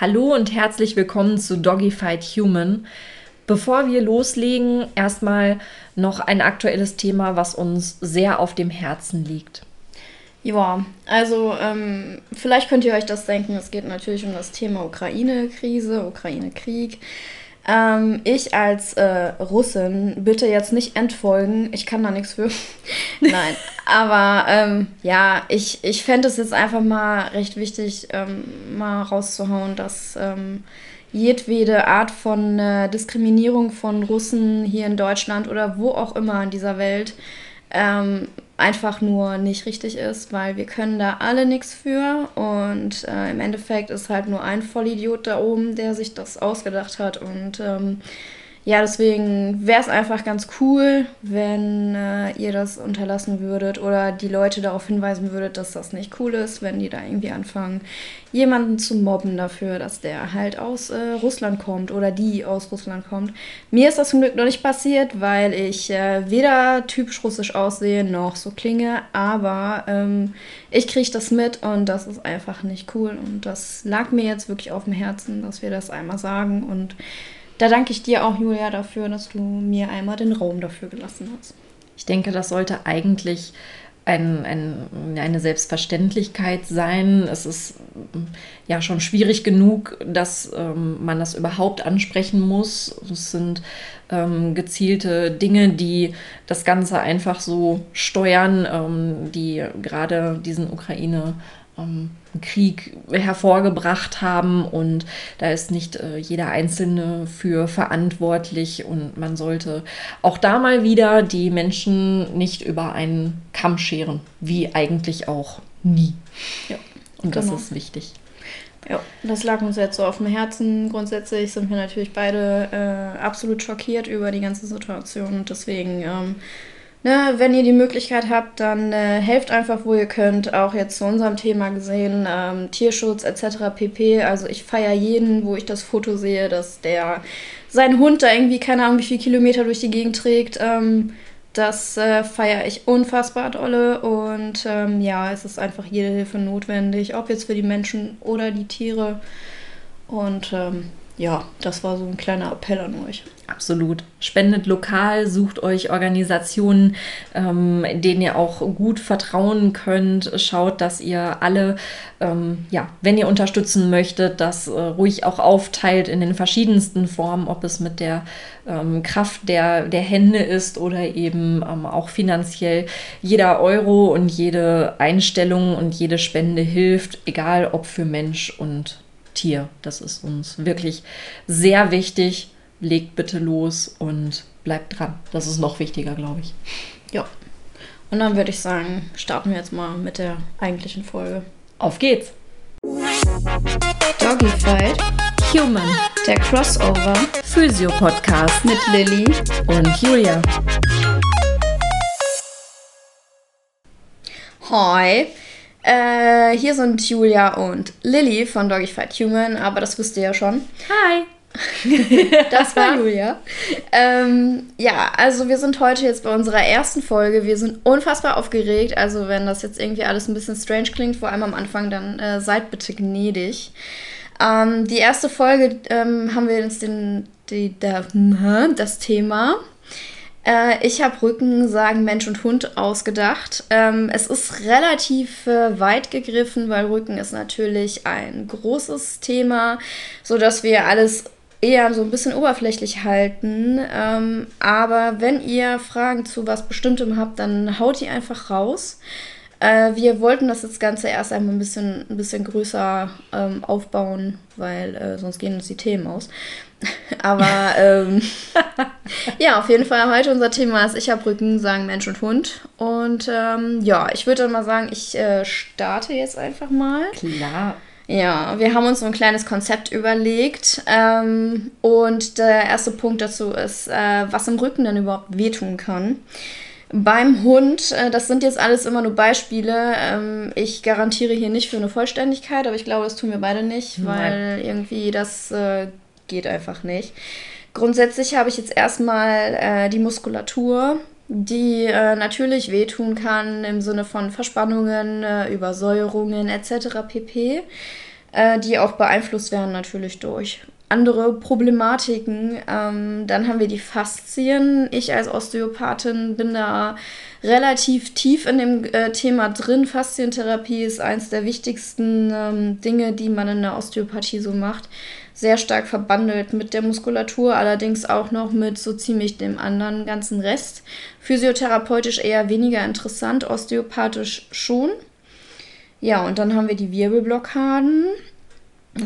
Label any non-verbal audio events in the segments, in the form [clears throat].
Hallo und herzlich willkommen zu Doggyfight Human. Bevor wir loslegen, erstmal noch ein aktuelles Thema, was uns sehr auf dem Herzen liegt. Ja, also ähm, vielleicht könnt ihr euch das denken, es geht natürlich um das Thema Ukraine-Krise, Ukraine-Krieg. Ähm, ich als äh, Russin bitte jetzt nicht entfolgen, ich kann da nichts für. [laughs] Nein, aber ähm, ja, ich, ich fände es jetzt einfach mal recht wichtig, ähm, mal rauszuhauen, dass ähm, jedwede Art von äh, Diskriminierung von Russen hier in Deutschland oder wo auch immer in dieser Welt ähm, einfach nur nicht richtig ist, weil wir können da alle nichts für. Und äh, im Endeffekt ist halt nur ein Vollidiot da oben, der sich das ausgedacht hat. Und ähm, ja, deswegen wäre es einfach ganz cool, wenn äh, ihr das unterlassen würdet oder die Leute darauf hinweisen würdet, dass das nicht cool ist, wenn die da irgendwie anfangen, jemanden zu mobben dafür, dass der halt aus äh, Russland kommt oder die aus Russland kommt. Mir ist das zum Glück noch nicht passiert, weil ich äh, weder typisch russisch aussehe noch so klinge, aber ähm, ich kriege das mit und das ist einfach nicht cool und das lag mir jetzt wirklich auf dem Herzen, dass wir das einmal sagen und da danke ich dir auch, Julia, dafür, dass du mir einmal den Raum dafür gelassen hast. Ich denke, das sollte eigentlich ein, ein, eine Selbstverständlichkeit sein. Es ist ja schon schwierig genug, dass ähm, man das überhaupt ansprechen muss. Es sind ähm, gezielte Dinge, die das Ganze einfach so steuern, ähm, die gerade diesen Ukraine ähm, Krieg hervorgebracht haben und da ist nicht äh, jeder Einzelne für verantwortlich und man sollte auch da mal wieder die Menschen nicht über einen Kamm scheren, wie eigentlich auch nie. Ja, und genau. das ist wichtig. Ja, das lag uns jetzt so auf dem Herzen. Grundsätzlich sind wir natürlich beide äh, absolut schockiert über die ganze Situation und deswegen ähm, Ne, wenn ihr die Möglichkeit habt, dann äh, helft einfach, wo ihr könnt. Auch jetzt zu unserem Thema gesehen, ähm, Tierschutz etc. pp. Also ich feiere jeden, wo ich das Foto sehe, dass der seinen Hund da irgendwie, keine Ahnung, wie viele Kilometer durch die Gegend trägt. Ähm, das äh, feiere ich unfassbar dolle. Und ähm, ja, es ist einfach jede Hilfe notwendig, ob jetzt für die Menschen oder die Tiere. Und ähm, ja, das war so ein kleiner Appell an euch. Absolut. Spendet lokal, sucht euch Organisationen, ähm, denen ihr auch gut vertrauen könnt. Schaut, dass ihr alle, ähm, ja, wenn ihr unterstützen möchtet, das äh, ruhig auch aufteilt in den verschiedensten Formen, ob es mit der ähm, Kraft der, der Hände ist oder eben ähm, auch finanziell. Jeder Euro und jede Einstellung und jede Spende hilft, egal ob für Mensch und Tier. Das ist uns wirklich sehr wichtig. Legt bitte los und bleibt dran. Das ist noch wichtiger, glaube ich. Ja. Und dann würde ich sagen, starten wir jetzt mal mit der eigentlichen Folge. Auf geht's! Doggy Fight Human, der Crossover Physio-Podcast mit Lilly und Julia. Hi, äh, hier sind Julia und Lilly von Doggy Fight Human, aber das wisst ihr ja schon. Hi! [laughs] das war [laughs] Julia. Ähm, ja, also wir sind heute jetzt bei unserer ersten Folge. Wir sind unfassbar aufgeregt. Also wenn das jetzt irgendwie alles ein bisschen strange klingt, vor allem am Anfang, dann äh, seid bitte gnädig. Ähm, die erste Folge ähm, haben wir uns den, die, der, das Thema ich habe Rücken, sagen Mensch und Hund ausgedacht. Ähm, es ist relativ äh, weit gegriffen, weil Rücken ist natürlich ein großes Thema, sodass wir alles eher so ein bisschen oberflächlich halten. Ähm, aber wenn ihr Fragen zu was Bestimmtem habt, dann haut die einfach raus. Äh, wir wollten das jetzt Ganze erst einmal ein bisschen, ein bisschen größer ähm, aufbauen, weil äh, sonst gehen uns die Themen aus. [laughs] Aber ähm, [laughs] ja, auf jeden Fall heute unser Thema ist Ich habe Rücken, sagen Mensch und Hund. Und ähm, ja, ich würde dann mal sagen, ich äh, starte jetzt einfach mal. Klar. Ja, wir haben uns so ein kleines Konzept überlegt. Ähm, und der erste Punkt dazu ist, äh, was im Rücken denn überhaupt wehtun kann. Beim Hund, äh, das sind jetzt alles immer nur Beispiele. Ähm, ich garantiere hier nicht für eine Vollständigkeit, aber ich glaube, das tun wir beide nicht, weil Nein. irgendwie das äh, geht einfach nicht. Grundsätzlich habe ich jetzt erstmal äh, die Muskulatur, die äh, natürlich wehtun kann im Sinne von Verspannungen, äh, Übersäuerungen etc. pp. äh, die auch beeinflusst werden natürlich durch andere Problematiken. Ähm, dann haben wir die Faszien. Ich als Osteopathin bin da relativ tief in dem äh, Thema drin. Faszientherapie ist eines der wichtigsten ähm, Dinge, die man in der Osteopathie so macht. Sehr stark verbandelt mit der Muskulatur, allerdings auch noch mit so ziemlich dem anderen ganzen Rest. Physiotherapeutisch eher weniger interessant, osteopathisch schon. Ja, und dann haben wir die Wirbelblockaden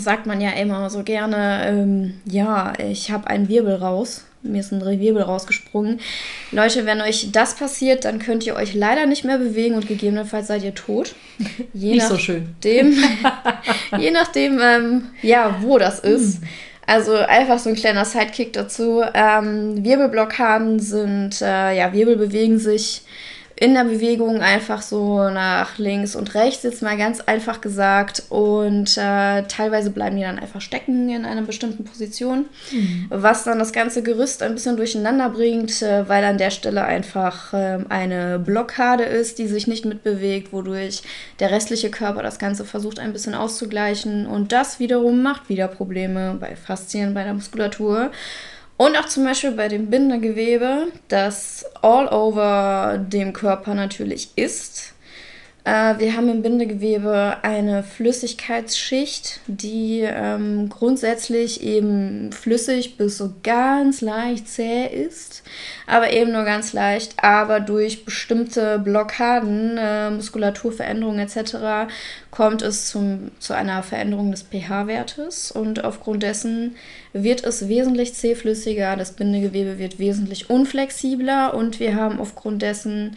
sagt man ja immer so gerne, ähm, ja, ich habe einen Wirbel raus. Mir ist ein Wirbel rausgesprungen. Leute, wenn euch das passiert, dann könnt ihr euch leider nicht mehr bewegen und gegebenenfalls seid ihr tot. [laughs] Je nicht so schön. [laughs] je nachdem, ähm, ja, wo das ist. Hm. Also einfach so ein kleiner Sidekick dazu. Ähm, Wirbelblockaden sind, äh, ja, Wirbel bewegen sich in der Bewegung einfach so nach links und rechts, jetzt mal ganz einfach gesagt. Und äh, teilweise bleiben die dann einfach stecken in einer bestimmten Position, mhm. was dann das ganze Gerüst ein bisschen durcheinander bringt, äh, weil an der Stelle einfach äh, eine Blockade ist, die sich nicht mitbewegt, wodurch der restliche Körper das Ganze versucht ein bisschen auszugleichen. Und das wiederum macht wieder Probleme bei Faszien, bei der Muskulatur. Und auch zum Beispiel bei dem Bindegewebe, das all over dem Körper natürlich ist. Äh, wir haben im Bindegewebe eine Flüssigkeitsschicht, die ähm, grundsätzlich eben flüssig bis so ganz leicht zäh ist, aber eben nur ganz leicht. Aber durch bestimmte Blockaden, äh, Muskulaturveränderungen etc. kommt es zum, zu einer Veränderung des pH-Wertes und aufgrund dessen wird es wesentlich zähflüssiger, das Bindegewebe wird wesentlich unflexibler und wir haben aufgrund dessen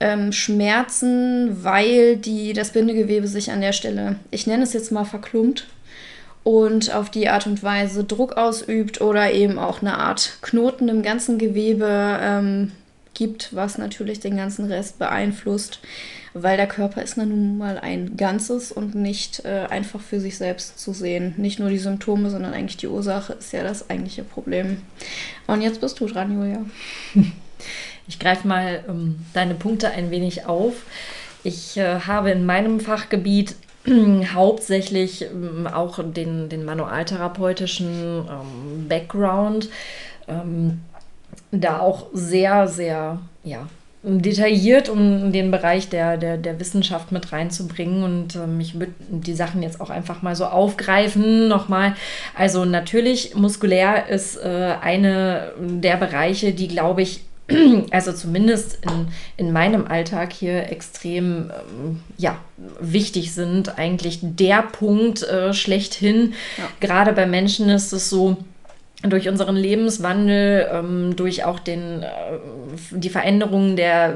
ähm, Schmerzen, weil die, das Bindegewebe sich an der Stelle, ich nenne es jetzt mal verklumpt, und auf die Art und Weise Druck ausübt oder eben auch eine Art Knoten im ganzen Gewebe ähm, gibt, was natürlich den ganzen Rest beeinflusst, weil der Körper ist nun mal ein Ganzes und nicht äh, einfach für sich selbst zu sehen. Nicht nur die Symptome, sondern eigentlich die Ursache ist ja das eigentliche Problem. Und jetzt bist du dran, Julia. [laughs] Ich greife mal ähm, deine Punkte ein wenig auf. Ich äh, habe in meinem Fachgebiet hauptsächlich ähm, auch den, den manualtherapeutischen ähm, Background. Ähm, da auch sehr, sehr, ja, detailliert, um den Bereich der, der, der Wissenschaft mit reinzubringen. Und ähm, ich würde die Sachen jetzt auch einfach mal so aufgreifen. Nochmal, also natürlich, muskulär ist äh, eine der Bereiche, die, glaube ich, [clears throat] also zumindest in, in meinem Alltag hier extrem ähm, ja, wichtig sind. Eigentlich der Punkt äh, schlechthin. Ja. Gerade bei Menschen ist es so, durch unseren Lebenswandel, ähm, durch auch den, äh, die Veränderungen der,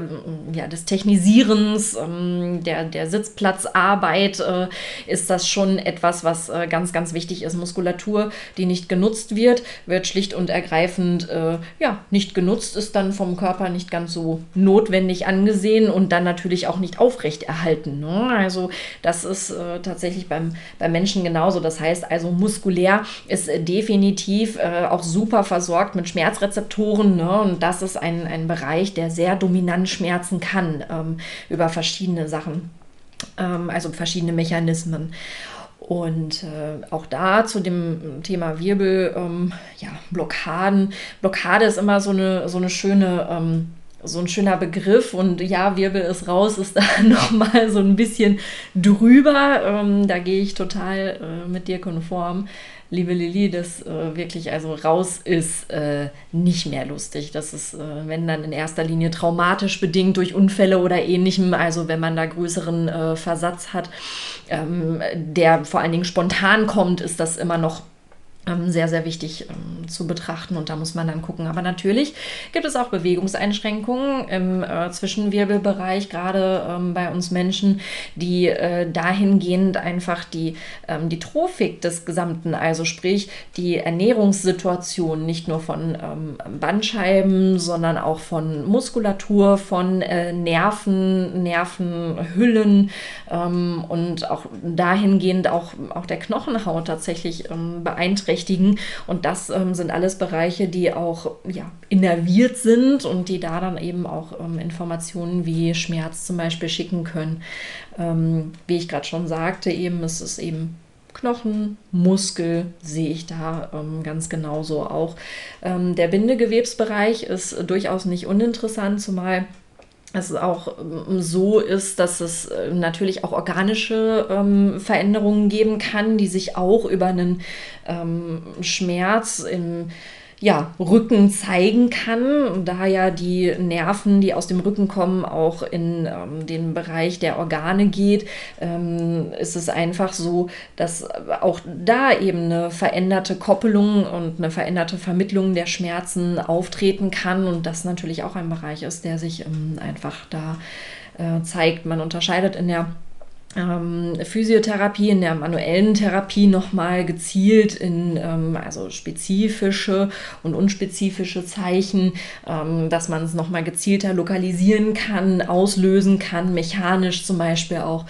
ja, des Technisierens, ähm, der, der Sitzplatzarbeit, äh, ist das schon etwas, was äh, ganz, ganz wichtig ist. Muskulatur, die nicht genutzt wird, wird schlicht und ergreifend äh, ja, nicht genutzt, ist dann vom Körper nicht ganz so notwendig angesehen und dann natürlich auch nicht aufrechterhalten. Ne? Also das ist äh, tatsächlich beim, beim Menschen genauso. Das heißt also, muskulär ist definitiv äh, auch super versorgt mit Schmerzrezeptoren. Ne? Und das ist ein, ein Bereich, der sehr dominant schmerzen kann ähm, über verschiedene Sachen, ähm, also verschiedene Mechanismen. Und äh, auch da zu dem Thema Wirbel, ähm, ja, Blockaden. Blockade ist immer so eine, so eine schöne ähm, so ein schöner Begriff und ja, Wirbel ist raus, ist [laughs] da nochmal so ein bisschen drüber. Ähm, da gehe ich total äh, mit dir konform liebe Lilly, das äh, wirklich also raus ist äh, nicht mehr lustig. Das ist, äh, wenn dann in erster Linie traumatisch bedingt durch Unfälle oder ähnlichem, also wenn man da größeren äh, Versatz hat, ähm, der vor allen Dingen spontan kommt, ist das immer noch sehr, sehr wichtig ähm, zu betrachten und da muss man dann gucken. Aber natürlich gibt es auch Bewegungseinschränkungen im äh, Zwischenwirbelbereich, gerade ähm, bei uns Menschen, die äh, dahingehend einfach die, ähm, die Trophik des Gesamten, also sprich die Ernährungssituation nicht nur von ähm, Bandscheiben, sondern auch von Muskulatur, von äh, Nerven, Nervenhüllen ähm, und auch dahingehend auch, auch der Knochenhaut tatsächlich beeinträchtigt beeinträchtigen. Und das ähm, sind alles Bereiche, die auch ja, innerviert sind und die da dann eben auch ähm, Informationen wie Schmerz zum Beispiel schicken können. Ähm, wie ich gerade schon sagte, eben, es ist eben Knochen, Muskel sehe ich da ähm, ganz genauso auch. Ähm, der Bindegewebsbereich ist durchaus nicht uninteressant, zumal es auch ähm, so ist, dass es äh, natürlich auch organische ähm, Veränderungen geben kann, die sich auch über einen ähm, Schmerz im ja, Rücken zeigen kann, da ja die Nerven, die aus dem Rücken kommen, auch in ähm, den Bereich der Organe geht, ähm, ist es einfach so, dass auch da eben eine veränderte Koppelung und eine veränderte Vermittlung der Schmerzen auftreten kann und das natürlich auch ein Bereich ist, der sich ähm, einfach da äh, zeigt. Man unterscheidet in der ähm, Physiotherapie, in der manuellen Therapie nochmal gezielt in ähm, also spezifische und unspezifische Zeichen, ähm, dass man es nochmal gezielter lokalisieren kann, auslösen kann, mechanisch zum Beispiel auch.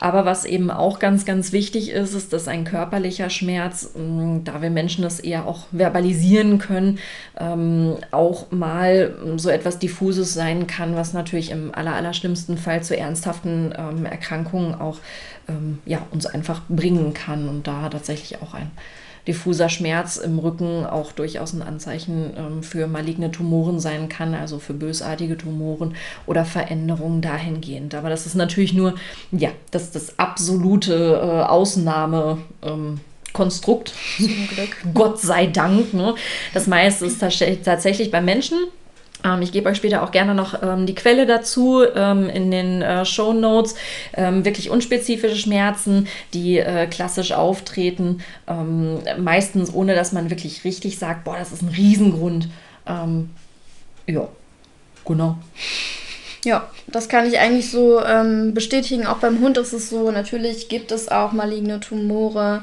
Aber was eben auch ganz, ganz wichtig ist, ist, dass ein körperlicher Schmerz, ähm, da wir Menschen das eher auch verbalisieren können, ähm, auch mal so etwas diffuses sein kann, was natürlich im aller, allerschlimmsten Fall zu ernsthaften ähm, Erkrankungen auch ja, uns einfach bringen kann und da tatsächlich auch ein diffuser Schmerz im Rücken auch durchaus ein Anzeichen ähm, für maligne Tumoren sein kann, also für bösartige Tumoren oder Veränderungen dahingehend. Aber das ist natürlich nur, ja, das, das absolute äh, Ausnahme. Ähm, Konstrukt. Zum Glück. Gott sei Dank. Ne? Das meiste ist tatsächlich bei Menschen ich gebe euch später auch gerne noch ähm, die Quelle dazu ähm, in den äh, Show Notes. Ähm, wirklich unspezifische Schmerzen, die äh, klassisch auftreten, ähm, meistens ohne dass man wirklich richtig sagt, boah, das ist ein Riesengrund. Ähm, ja, genau. Ja, das kann ich eigentlich so bestätigen. Auch beim Hund ist es so, natürlich gibt es auch maligne Tumore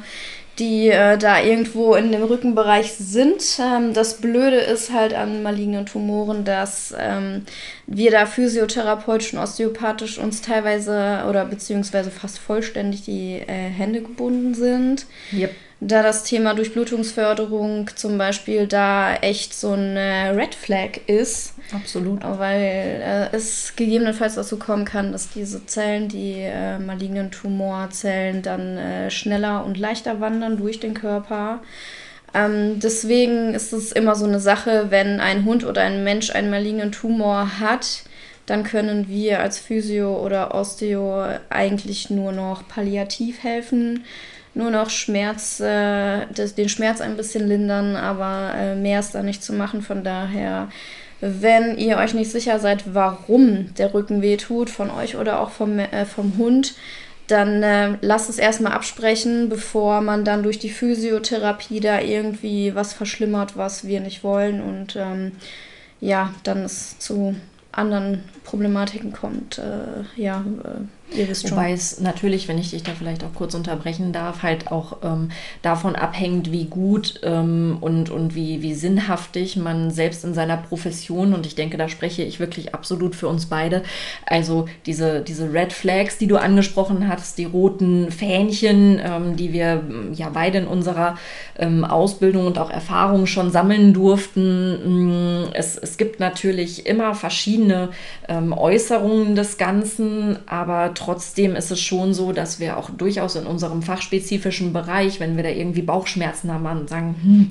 die äh, da irgendwo in dem Rückenbereich sind. Ähm, das Blöde ist halt an malignen Tumoren, dass ähm, wir da physiotherapeutisch und osteopathisch uns teilweise oder beziehungsweise fast vollständig die äh, Hände gebunden sind. Yep da das Thema Durchblutungsförderung zum Beispiel da echt so ein Red Flag ist. Absolut. Weil äh, es gegebenenfalls dazu kommen kann, dass diese Zellen, die äh, malignen Tumorzellen, dann äh, schneller und leichter wandern durch den Körper. Ähm, deswegen ist es immer so eine Sache, wenn ein Hund oder ein Mensch einen malignen Tumor hat, dann können wir als Physio oder Osteo eigentlich nur noch palliativ helfen nur noch Schmerz, äh, das, den Schmerz ein bisschen lindern, aber äh, mehr ist da nicht zu machen. Von daher, wenn ihr euch nicht sicher seid, warum der Rücken weh tut, von euch oder auch vom, äh, vom Hund, dann äh, lasst es erstmal absprechen, bevor man dann durch die Physiotherapie da irgendwie was verschlimmert, was wir nicht wollen. Und ähm, ja, dann es zu anderen Problematiken kommt. Äh, ja, äh, Ihr wisst. Wobei es natürlich, wenn ich dich da vielleicht auch kurz unterbrechen darf, halt auch ähm, davon abhängt, wie gut ähm, und, und wie, wie sinnhaftig man selbst in seiner Profession, und ich denke, da spreche ich wirklich absolut für uns beide, also diese, diese Red Flags, die du angesprochen hast, die roten Fähnchen, ähm, die wir ja beide in unserer ähm, Ausbildung und auch Erfahrung schon sammeln durften. Mm, es, es gibt natürlich immer verschiedene ähm, Äußerungen des Ganzen, aber trotzdem ist es schon so, dass wir auch durchaus in unserem fachspezifischen Bereich, wenn wir da irgendwie Bauchschmerzen haben und sagen, hm,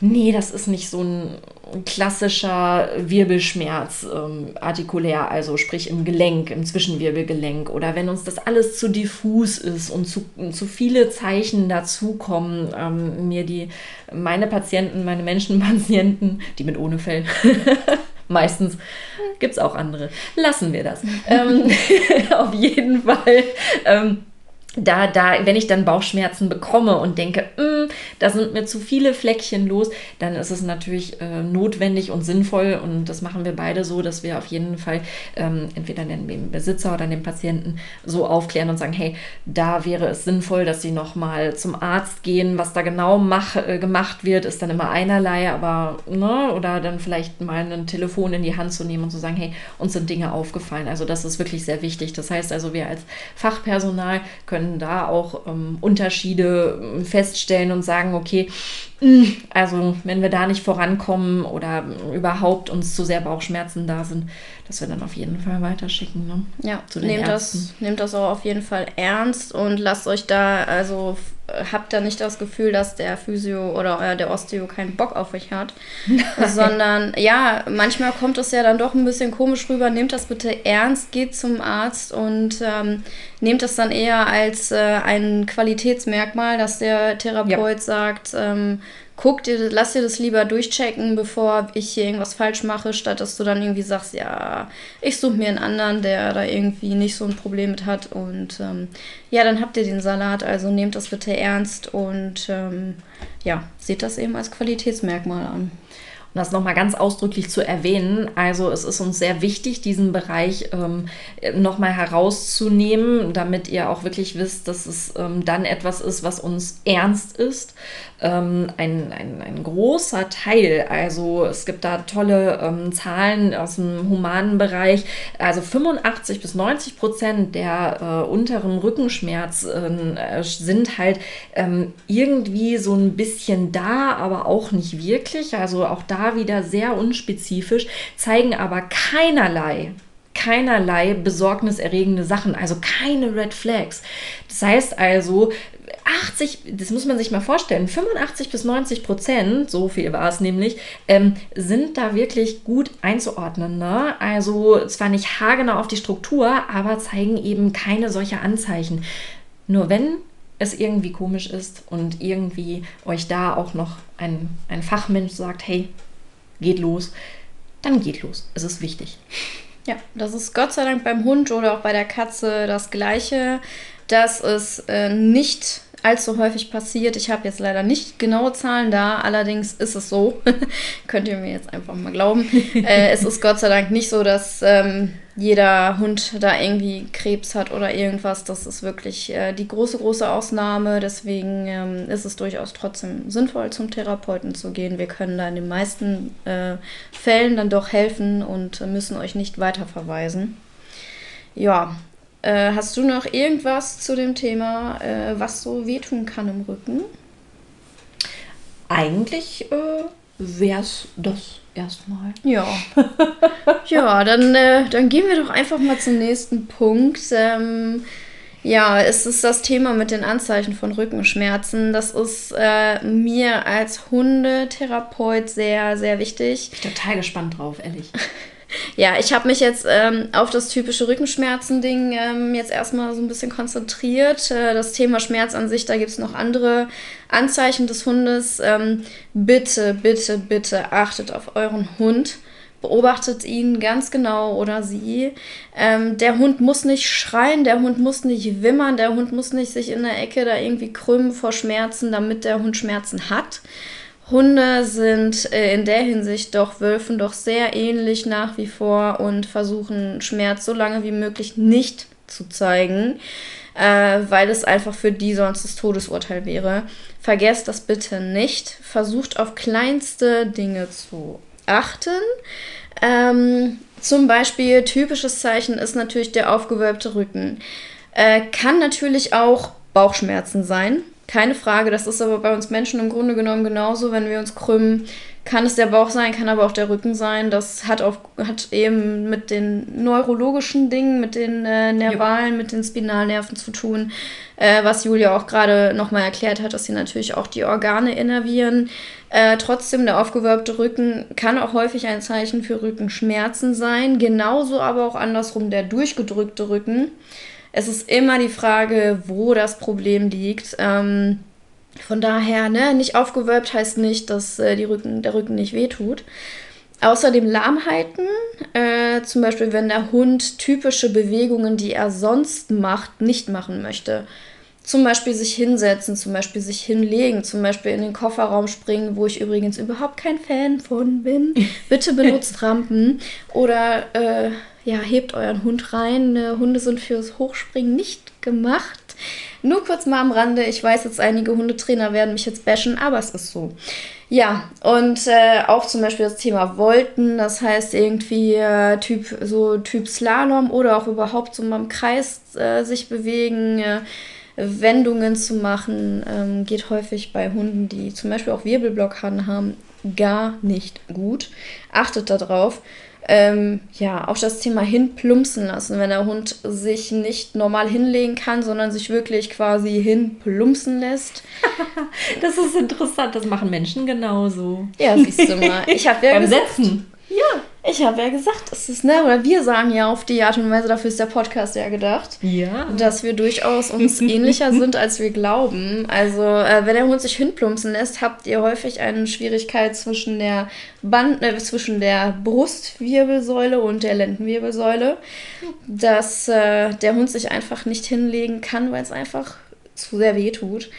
nee, das ist nicht so ein klassischer Wirbelschmerz ähm, artikulär, also sprich im Gelenk, im Zwischenwirbelgelenk. Oder wenn uns das alles zu diffus ist und zu, zu viele Zeichen dazukommen, ähm, mir die, meine Patienten, meine Menschenpatienten, die mit ohne Fell, [laughs] Meistens gibt es auch andere. Lassen wir das. ähm, [laughs] auf jeden Fall. Ähm, da, da, wenn ich dann Bauchschmerzen bekomme und denke, mm, da sind mir zu viele Fleckchen los, dann ist es natürlich äh, notwendig und sinnvoll und das machen wir beide so, dass wir auf jeden Fall ähm, entweder den Besitzer oder den Patienten so aufklären und sagen, hey, da wäre es sinnvoll, dass sie nochmal zum Arzt gehen. Was da genau mach, äh, gemacht wird, ist dann immer einerlei, aber, ne, oder dann vielleicht mal ein Telefon in die Hand zu nehmen und zu sagen, hey, uns sind Dinge aufgefallen. Also das ist wirklich sehr wichtig. Das heißt also, wir als Fachpersonal können können da auch ähm, Unterschiede ähm, feststellen und sagen, okay, mm, also wenn wir da nicht vorankommen oder überhaupt uns zu sehr Bauchschmerzen da sind, dass wir dann auf jeden Fall weiterschicken. Ne? Ja, zu den nehmt, das, nehmt das auch auf jeden Fall ernst und lasst euch da also habt da nicht das Gefühl, dass der Physio oder der Osteo keinen Bock auf euch hat, sondern ja, manchmal kommt es ja dann doch ein bisschen komisch rüber. Nehmt das bitte ernst, geht zum Arzt und ähm, nehmt das dann eher als äh, ein Qualitätsmerkmal, dass der Therapeut ja. sagt, ähm, guck dir, lass dir das lieber durchchecken, bevor ich hier irgendwas falsch mache, statt dass du dann irgendwie sagst, ja, ich suche mir einen anderen, der da irgendwie nicht so ein Problem mit hat. Und ähm, ja, dann habt ihr den Salat, also nehmt das bitte ernst und ähm, ja, seht das eben als Qualitätsmerkmal an das nochmal ganz ausdrücklich zu erwähnen. Also es ist uns sehr wichtig, diesen Bereich ähm, nochmal herauszunehmen, damit ihr auch wirklich wisst, dass es ähm, dann etwas ist, was uns ernst ist. Ähm, ein, ein, ein großer Teil, also es gibt da tolle ähm, Zahlen aus dem humanen Bereich, also 85 bis 90 Prozent der äh, unteren Rückenschmerzen äh, sind halt ähm, irgendwie so ein bisschen da, aber auch nicht wirklich. Also auch da wieder sehr unspezifisch, zeigen aber keinerlei keinerlei besorgniserregende Sachen, also keine Red Flags. Das heißt also, 80, das muss man sich mal vorstellen, 85 bis 90 Prozent, so viel war es nämlich, ähm, sind da wirklich gut einzuordnen. Ne? Also zwar nicht haargenau auf die Struktur, aber zeigen eben keine solche Anzeichen. Nur wenn es irgendwie komisch ist und irgendwie euch da auch noch ein, ein Fachmensch sagt, hey, geht los, dann geht los. Es ist wichtig. Ja, das ist Gott sei Dank beim Hund oder auch bei der Katze das Gleiche, dass es äh, nicht allzu häufig passiert. Ich habe jetzt leider nicht genaue Zahlen da, allerdings ist es so. [laughs] Könnt ihr mir jetzt einfach mal glauben. [laughs] äh, es ist Gott sei Dank nicht so, dass ähm, jeder Hund da irgendwie Krebs hat oder irgendwas. Das ist wirklich äh, die große, große Ausnahme. Deswegen ähm, ist es durchaus trotzdem sinnvoll, zum Therapeuten zu gehen. Wir können da in den meisten äh, Fällen dann doch helfen und müssen euch nicht weiterverweisen. Ja, äh, hast du noch irgendwas zu dem Thema, äh, was so wehtun kann im Rücken? Eigentlich äh, wäre es das erstmal. Ja. [laughs] ja, dann, äh, dann gehen wir doch einfach mal zum nächsten Punkt. Ähm, ja, es ist das Thema mit den Anzeichen von Rückenschmerzen. Das ist äh, mir als Hundetherapeut sehr, sehr wichtig. Ich bin total gespannt drauf, ehrlich. [laughs] Ja, ich habe mich jetzt ähm, auf das typische Rückenschmerzen-Ding ähm, jetzt erstmal so ein bisschen konzentriert. Äh, das Thema Schmerz an sich, da gibt es noch andere Anzeichen des Hundes. Ähm, bitte, bitte, bitte achtet auf euren Hund. Beobachtet ihn ganz genau oder sie. Ähm, der Hund muss nicht schreien, der Hund muss nicht wimmern, der Hund muss nicht sich in der Ecke da irgendwie krümmen vor Schmerzen, damit der Hund Schmerzen hat. Hunde sind äh, in der Hinsicht doch Wölfen doch sehr ähnlich nach wie vor und versuchen Schmerz so lange wie möglich nicht zu zeigen, äh, weil es einfach für die sonst das Todesurteil wäre. Vergesst das bitte nicht. Versucht auf kleinste Dinge zu achten. Ähm, zum Beispiel typisches Zeichen ist natürlich der aufgewölbte Rücken. Äh, kann natürlich auch Bauchschmerzen sein. Keine Frage, das ist aber bei uns Menschen im Grunde genommen genauso. Wenn wir uns krümmen, kann es der Bauch sein, kann aber auch der Rücken sein. Das hat, auf, hat eben mit den neurologischen Dingen, mit den äh, Nervalen, ja. mit den Spinalnerven zu tun, äh, was Julia auch gerade nochmal erklärt hat, dass sie natürlich auch die Organe innervieren. Äh, trotzdem, der aufgewölbte Rücken kann auch häufig ein Zeichen für Rückenschmerzen sein. Genauso aber auch andersrum der durchgedrückte Rücken es ist immer die Frage, wo das Problem liegt. Ähm, von daher, ne, nicht aufgewölbt heißt nicht, dass äh, die Rücken, der Rücken nicht wehtut. Außerdem Lahmheiten, äh, zum Beispiel wenn der Hund typische Bewegungen, die er sonst macht, nicht machen möchte. Zum Beispiel sich hinsetzen, zum Beispiel sich hinlegen, zum Beispiel in den Kofferraum springen, wo ich übrigens überhaupt kein Fan von bin. [laughs] Bitte benutzt Rampen. Oder äh, ja, hebt euren Hund rein. Hunde sind fürs Hochspringen nicht gemacht. Nur kurz mal am Rande, ich weiß jetzt, einige Hundetrainer werden mich jetzt bashen, aber es ist so. Ja, und äh, auch zum Beispiel das Thema Volten, das heißt irgendwie äh, Typ, so Typ Slalom oder auch überhaupt so mal im Kreis äh, sich bewegen, äh, Wendungen zu machen, ähm, geht häufig bei Hunden, die zum Beispiel auch Wirbelblockaden haben, gar nicht gut. Achtet darauf. Ähm, ja, auch das Thema hinplumpsen lassen, wenn der Hund sich nicht normal hinlegen kann, sondern sich wirklich quasi hinplumpsen lässt. [laughs] das ist interessant, das machen Menschen genauso. Ja, siehst du mal. Ich habe ja Beim gesagt, Setzen. ja, ich habe ja gesagt, es ist, ne, oder wir sagen ja auf die Art und Weise, dafür ist der Podcast ja gedacht. Ja. dass wir durchaus uns [laughs] ähnlicher sind, als wir glauben. Also, äh, wenn der Hund sich hinplumpsen lässt, habt ihr häufig eine Schwierigkeit zwischen der Band, äh, zwischen der Brustwirbelsäule und der Lendenwirbelsäule, dass äh, der Hund sich einfach nicht hinlegen kann, weil es einfach zu sehr weh tut.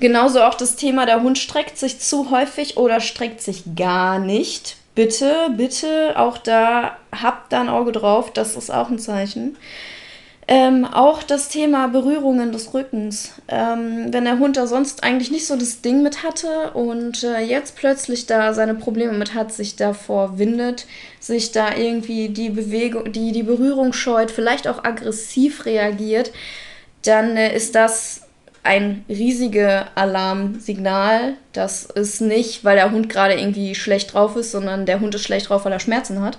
Genauso auch das Thema, der Hund streckt sich zu häufig oder streckt sich gar nicht. Bitte, bitte, auch da habt da ein Auge drauf, das ist auch ein Zeichen. Ähm, auch das Thema Berührungen des Rückens. Ähm, wenn der Hund da sonst eigentlich nicht so das Ding mit hatte und äh, jetzt plötzlich da seine Probleme mit hat, sich davor windet, sich da irgendwie die Bewegung, die, die Berührung scheut, vielleicht auch aggressiv reagiert, dann äh, ist das ein riesiges Alarmsignal. Das ist nicht, weil der Hund gerade irgendwie schlecht drauf ist, sondern der Hund ist schlecht drauf, weil er Schmerzen hat.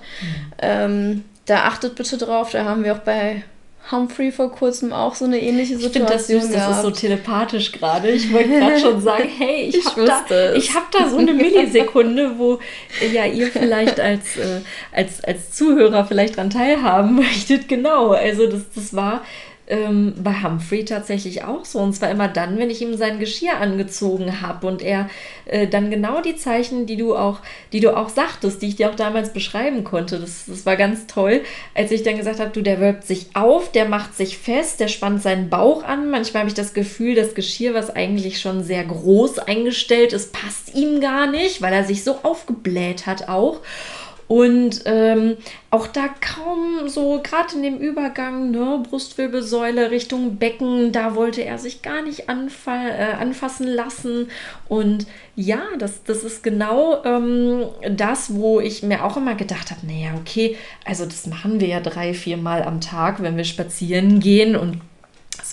Ähm, da achtet bitte drauf. Da haben wir auch bei Humphrey vor kurzem auch so eine ähnliche Ich finde das Situation süß, das ist so gehabt. telepathisch gerade. Ich wollte gerade schon sagen, [laughs] hey, ich, Ich habe da, ich hab da so eine [laughs] Millisekunde, wo äh, ja ihr vielleicht als, äh, als, als Zuhörer vielleicht dran teilhaben [laughs] möchtet. Genau, also das, das war ähm, bei Humphrey tatsächlich auch so. Und zwar immer dann, wenn ich ihm sein Geschirr angezogen habe und er äh, dann genau die Zeichen, die du auch, die du auch sagtest, die ich dir auch damals beschreiben konnte. Das, das war ganz toll, als ich dann gesagt habe, du, der wölbt sich auf, der macht sich fest, der spannt seinen Bauch an. Manchmal habe ich das Gefühl, das Geschirr, was eigentlich schon sehr groß eingestellt ist, passt ihm gar nicht, weil er sich so aufgebläht hat auch. Und ähm, auch da kaum so, gerade in dem Übergang, ne, Brustwirbelsäule Richtung Becken, da wollte er sich gar nicht äh, anfassen lassen. Und ja, das, das ist genau ähm, das, wo ich mir auch immer gedacht habe, naja, okay, also das machen wir ja drei, vier Mal am Tag, wenn wir spazieren gehen und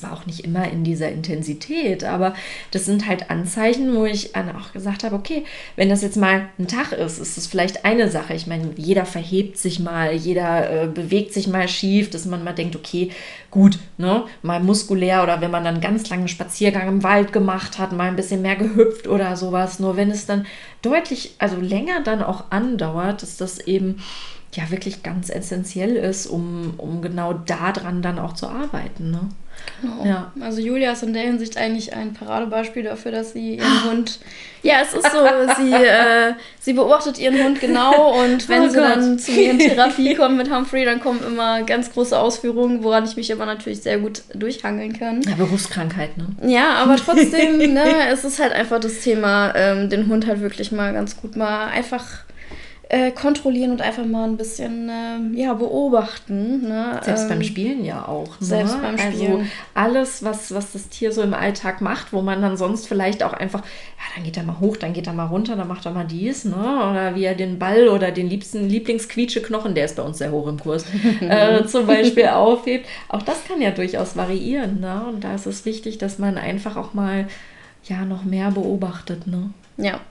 es war auch nicht immer in dieser Intensität, aber das sind halt Anzeichen, wo ich dann auch gesagt habe, okay, wenn das jetzt mal ein Tag ist, ist das vielleicht eine Sache. Ich meine, jeder verhebt sich mal, jeder äh, bewegt sich mal schief, dass man mal denkt, okay, gut, ne, mal muskulär oder wenn man dann ganz langen Spaziergang im Wald gemacht hat, mal ein bisschen mehr gehüpft oder sowas. Nur wenn es dann deutlich, also länger dann auch andauert, dass das eben ja wirklich ganz essentiell ist, um, um genau daran dann auch zu arbeiten. Ne? Genau. Ja. Also Julia ist in der Hinsicht eigentlich ein Paradebeispiel dafür, dass sie ihren Hund. Ja, es ist so, [laughs] sie, äh, sie beobachtet ihren Hund genau und wenn Oh sie Gott. dann zu mir in Therapie [laughs] kommt mit Humphrey, dann kommen immer ganz große Ausführungen, woran ich mich aber natürlich sehr gut durchhangeln kann. Ja, Berufskrankheit, ne? Ja, aber trotzdem, [laughs] ne, es ist halt einfach das Thema, ähm, den Hund halt wirklich mal ganz gut mal einfach äh, kontrollieren und einfach mal ein bisschen ähm, ja, beobachten. Ne? Selbst ähm, beim Spielen ja auch. Ne? selbst beim Also Spielen. alles, was, was das Tier so im Alltag macht, wo man dann sonst vielleicht auch einfach, ja, dann geht er mal hoch, dann geht er mal runter, dann macht er mal dies, ne? Oder wie er den Ball oder den liebsten Lieblingsquietscheknochen, der ist bei uns sehr hoch im Kurs, [laughs] äh, zum Beispiel aufhebt. Auch das kann ja durchaus variieren, ne? Und da ist es wichtig, dass man einfach auch mal ja noch mehr beobachtet, ne? Ja,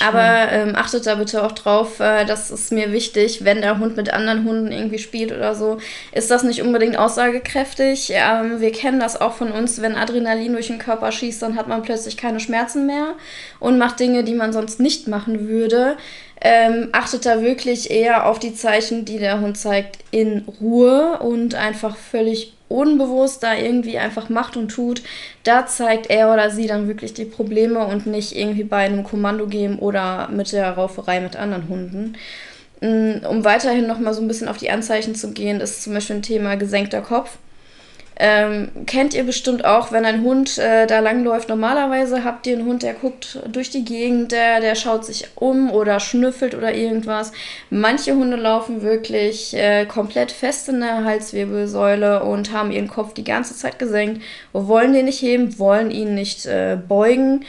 aber ähm, achtet da bitte auch drauf, äh, das ist mir wichtig, wenn der Hund mit anderen Hunden irgendwie spielt oder so, ist das nicht unbedingt aussagekräftig. Ähm, wir kennen das auch von uns, wenn Adrenalin durch den Körper schießt, dann hat man plötzlich keine Schmerzen mehr und macht Dinge, die man sonst nicht machen würde. Ähm, achtet da wirklich eher auf die Zeichen, die der Hund zeigt, in Ruhe und einfach völlig unbewusst da irgendwie einfach macht und tut, da zeigt er oder sie dann wirklich die Probleme und nicht irgendwie bei einem Kommando geben oder mit der Rauferei mit anderen Hunden. Mm, Um weiterhin nochmal so ein bisschen auf die Anzeichen zu gehen, ist zum Beispiel ein Thema gesenkter Kopf. Ähm, kennt ihr bestimmt auch, wenn ein Hund äh, da langläuft. Normalerweise habt ihr einen Hund, der guckt durch die Gegend, der, der schaut sich um oder schnüffelt oder irgendwas. Manche Hunde laufen wirklich äh, komplett fest in der Halswirbelsäule und haben ihren Kopf die ganze Zeit gesenkt, wollen den nicht heben, wollen ihn nicht äh, beugen.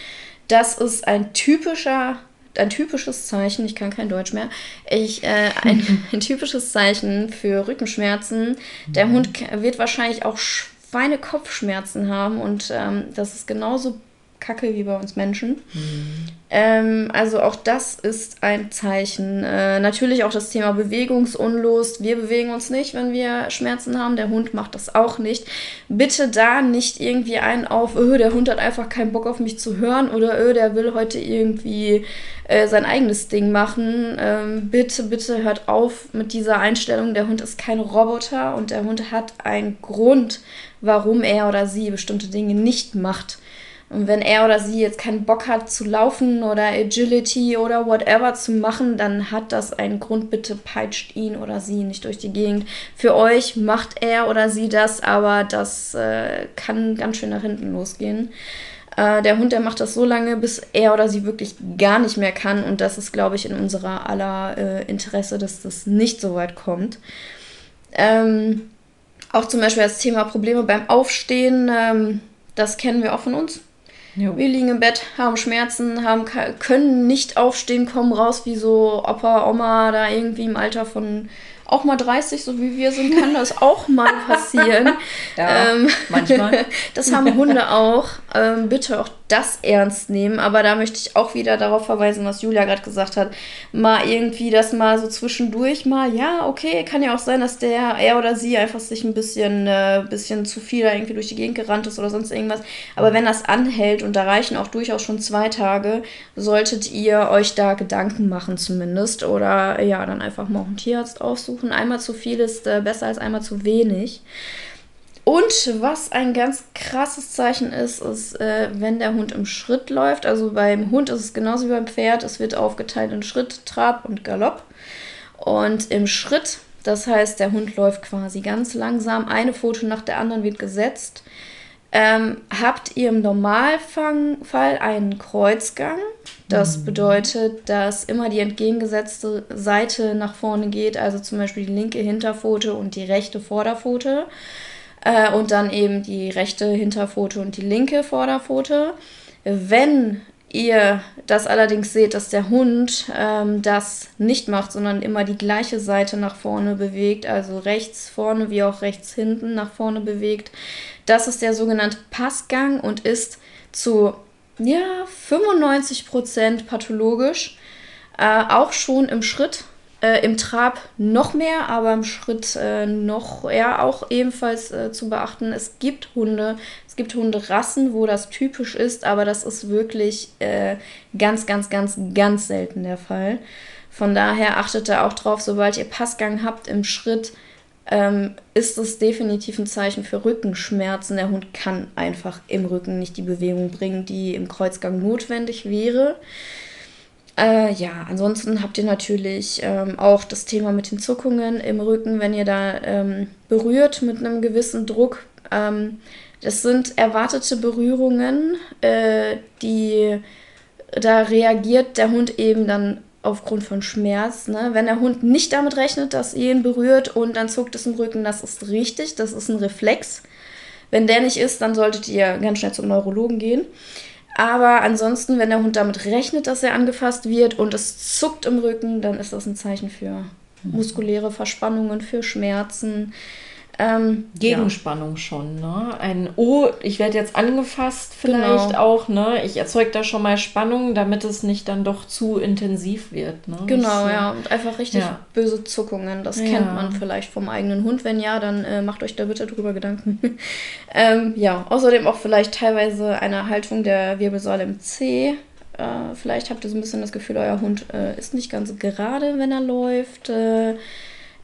Das ist ein typischer ein typisches Zeichen, ich kann kein Deutsch mehr, ich, äh, ein, [laughs] ein typisches Zeichen für Rückenschmerzen. Der Hund k- wird wahrscheinlich auch Schweinekopfschmerzen haben und ähm, das ist genauso kacke wie bei uns Menschen. Mhm. Ähm, also auch das ist ein Zeichen. Äh, natürlich auch das Thema Bewegungsunlust. Wir bewegen uns nicht, wenn wir Schmerzen haben. Der Hund macht das auch nicht. Bitte da nicht irgendwie einen auf, öh, der Hund hat einfach keinen Bock auf mich zu hören oder öh, der will heute irgendwie äh, sein eigenes Ding machen. Ähm, bitte, bitte hört auf mit dieser Einstellung. Der Hund ist kein Roboter und der Hund hat einen Grund, warum er oder sie bestimmte Dinge nicht macht. Und wenn er oder sie jetzt keinen Bock hat zu laufen oder Agility oder whatever zu machen, dann hat das einen Grund. Bitte peitscht ihn oder sie nicht durch die Gegend. Für euch macht er oder sie das, aber das äh, kann ganz schön nach hinten losgehen. Äh, der Hund, der macht das so lange, bis er oder sie wirklich gar nicht mehr kann. Und das ist, glaube ich, in unserer aller äh, Interesse, dass das nicht so weit kommt. Ähm, auch zum Beispiel das Thema Probleme beim Aufstehen. Ähm, das kennen wir auch von uns. Jo. Wir liegen im Bett, haben Schmerzen, haben, können nicht aufstehen, kommen raus wie so Opa, Oma, da irgendwie im Alter von auch mal 30, so wie wir sind, kann das auch mal [laughs] passieren. ja, ähm, manchmal. [laughs] das haben Hunde auch. Ähm, bitte auch das ernst nehmen. Aber da möchte ich auch wieder darauf verweisen, was Julia gerade gesagt hat. Mal irgendwie das mal so zwischendurch mal, ja, okay, kann ja auch sein, dass der, er oder sie einfach sich ein bisschen, äh, bisschen zu viel da irgendwie durch die Gegend gerannt ist oder sonst irgendwas. Aber wenn das anhält und da reichen auch durchaus schon zwei Tage, solltet ihr euch da Gedanken machen zumindest. Oder ja, dann einfach mal auch einen Tierarzt aufsuchen. Einmal zu viel ist äh, besser als einmal zu wenig. Und was ein ganz krasses Zeichen ist, ist, äh, wenn der Hund im Schritt läuft. Also beim Hund ist es genauso wie beim Pferd. Es wird aufgeteilt in Schritt, Trab und Galopp. Und im Schritt, das heißt, der Hund läuft quasi ganz langsam. Eine Foto nach der anderen wird gesetzt. Ähm, habt ihr im Normalfall einen Kreuzgang. Das mhm. bedeutet, dass immer die entgegengesetzte Seite nach vorne geht, also zum Beispiel die linke Hinterpfote und die rechte Vorderpfote. Äh, und dann eben die rechte Hinterpfote und die linke Vorderpfote. Wenn ihr das allerdings seht, dass der Hund ähm, das nicht macht, sondern immer die gleiche Seite nach vorne bewegt, also rechts vorne wie auch rechts hinten nach vorne bewegt, das ist der sogenannte Passgang und ist zu ja, 95% pathologisch, äh, auch schon im Schritt äh, Im Trab noch mehr, aber im Schritt äh, noch ja auch ebenfalls äh, zu beachten. Es gibt Hunde, es gibt Hunderassen, wo das typisch ist, aber das ist wirklich äh, ganz, ganz, ganz, ganz selten der Fall. Von daher achtet da auch drauf, sobald ihr Passgang habt im Schritt, ähm, ist es definitiv ein Zeichen für Rückenschmerzen. Der Hund kann einfach im Rücken nicht die Bewegung bringen, die im Kreuzgang notwendig wäre. Äh, ja, ansonsten habt ihr natürlich ähm, auch das Thema mit den Zuckungen im Rücken, wenn ihr da ähm, berührt mit einem gewissen Druck. Ähm, das sind erwartete Berührungen, äh, die da reagiert der Hund eben dann aufgrund von Schmerz. Ne? Wenn der Hund nicht damit rechnet, dass ihr ihn berührt und dann zuckt es im Rücken, das ist richtig, das ist ein Reflex. Wenn der nicht ist, dann solltet ihr ganz schnell zum Neurologen gehen. Aber ansonsten, wenn der Hund damit rechnet, dass er angefasst wird und es zuckt im Rücken, dann ist das ein Zeichen für muskuläre Verspannungen, für Schmerzen. Ähm, Gegenspannung ja. schon, ne? Ein Oh, ich werde jetzt angefasst vielleicht genau. auch, ne? Ich erzeuge da schon mal Spannung, damit es nicht dann doch zu intensiv wird, ne? Genau, ja. Und einfach richtig ja. böse Zuckungen. Das ja. kennt man vielleicht vom eigenen Hund. Wenn ja, dann äh, macht euch da bitte drüber Gedanken. [laughs] ähm, ja, außerdem auch vielleicht teilweise eine Haltung der Wirbelsäule im C. Äh, vielleicht habt ihr so ein bisschen das Gefühl, euer Hund äh, ist nicht ganz gerade, wenn er läuft.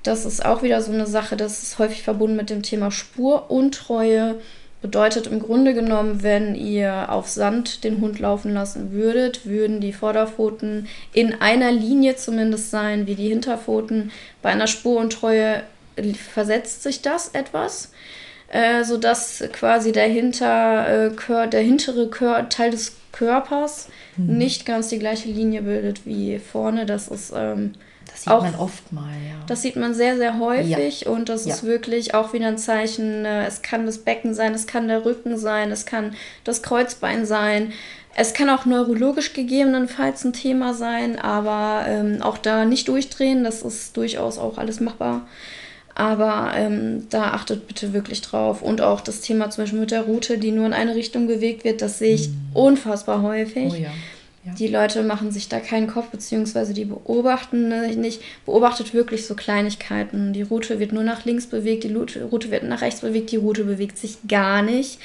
Das ist auch wieder so eine Sache, das ist häufig verbunden mit dem Thema Spuruntreue. Bedeutet im Grunde genommen, wenn ihr auf Sand den Hund laufen lassen würdet, würden die Vorderpfoten in einer Linie zumindest sein wie die Hinterpfoten. Bei einer Spuruntreue versetzt sich das etwas, äh, sodass quasi der, Hinter, äh, der hintere Kör Teil des Körpers mhm. nicht ganz die gleiche Linie bildet wie vorne. Das ist ähm, das sieht auch, man oft mal, ja. Das sieht man sehr, sehr häufig ja. und das ja. ist wirklich auch wieder ein Zeichen. Äh, es kann das Becken sein, es kann der Rücken sein, es kann das Kreuzbein sein. Es kann auch neurologisch gegebenenfalls ein Thema sein, aber ähm, auch da nicht durchdrehen, das ist durchaus auch alles machbar. Aber ähm, da achtet bitte wirklich drauf. Und auch das Thema zum Beispiel mit der Route, die nur in eine Richtung bewegt wird, das sehe ich mhm. unfassbar häufig. Oh ja. Ja. Die Leute machen sich da keinen Kopf, beziehungsweise die beobachten nicht, beobachtet wirklich so Kleinigkeiten. Die Route wird nur nach links bewegt, die Route wird nach rechts bewegt, die Route bewegt sich gar nicht.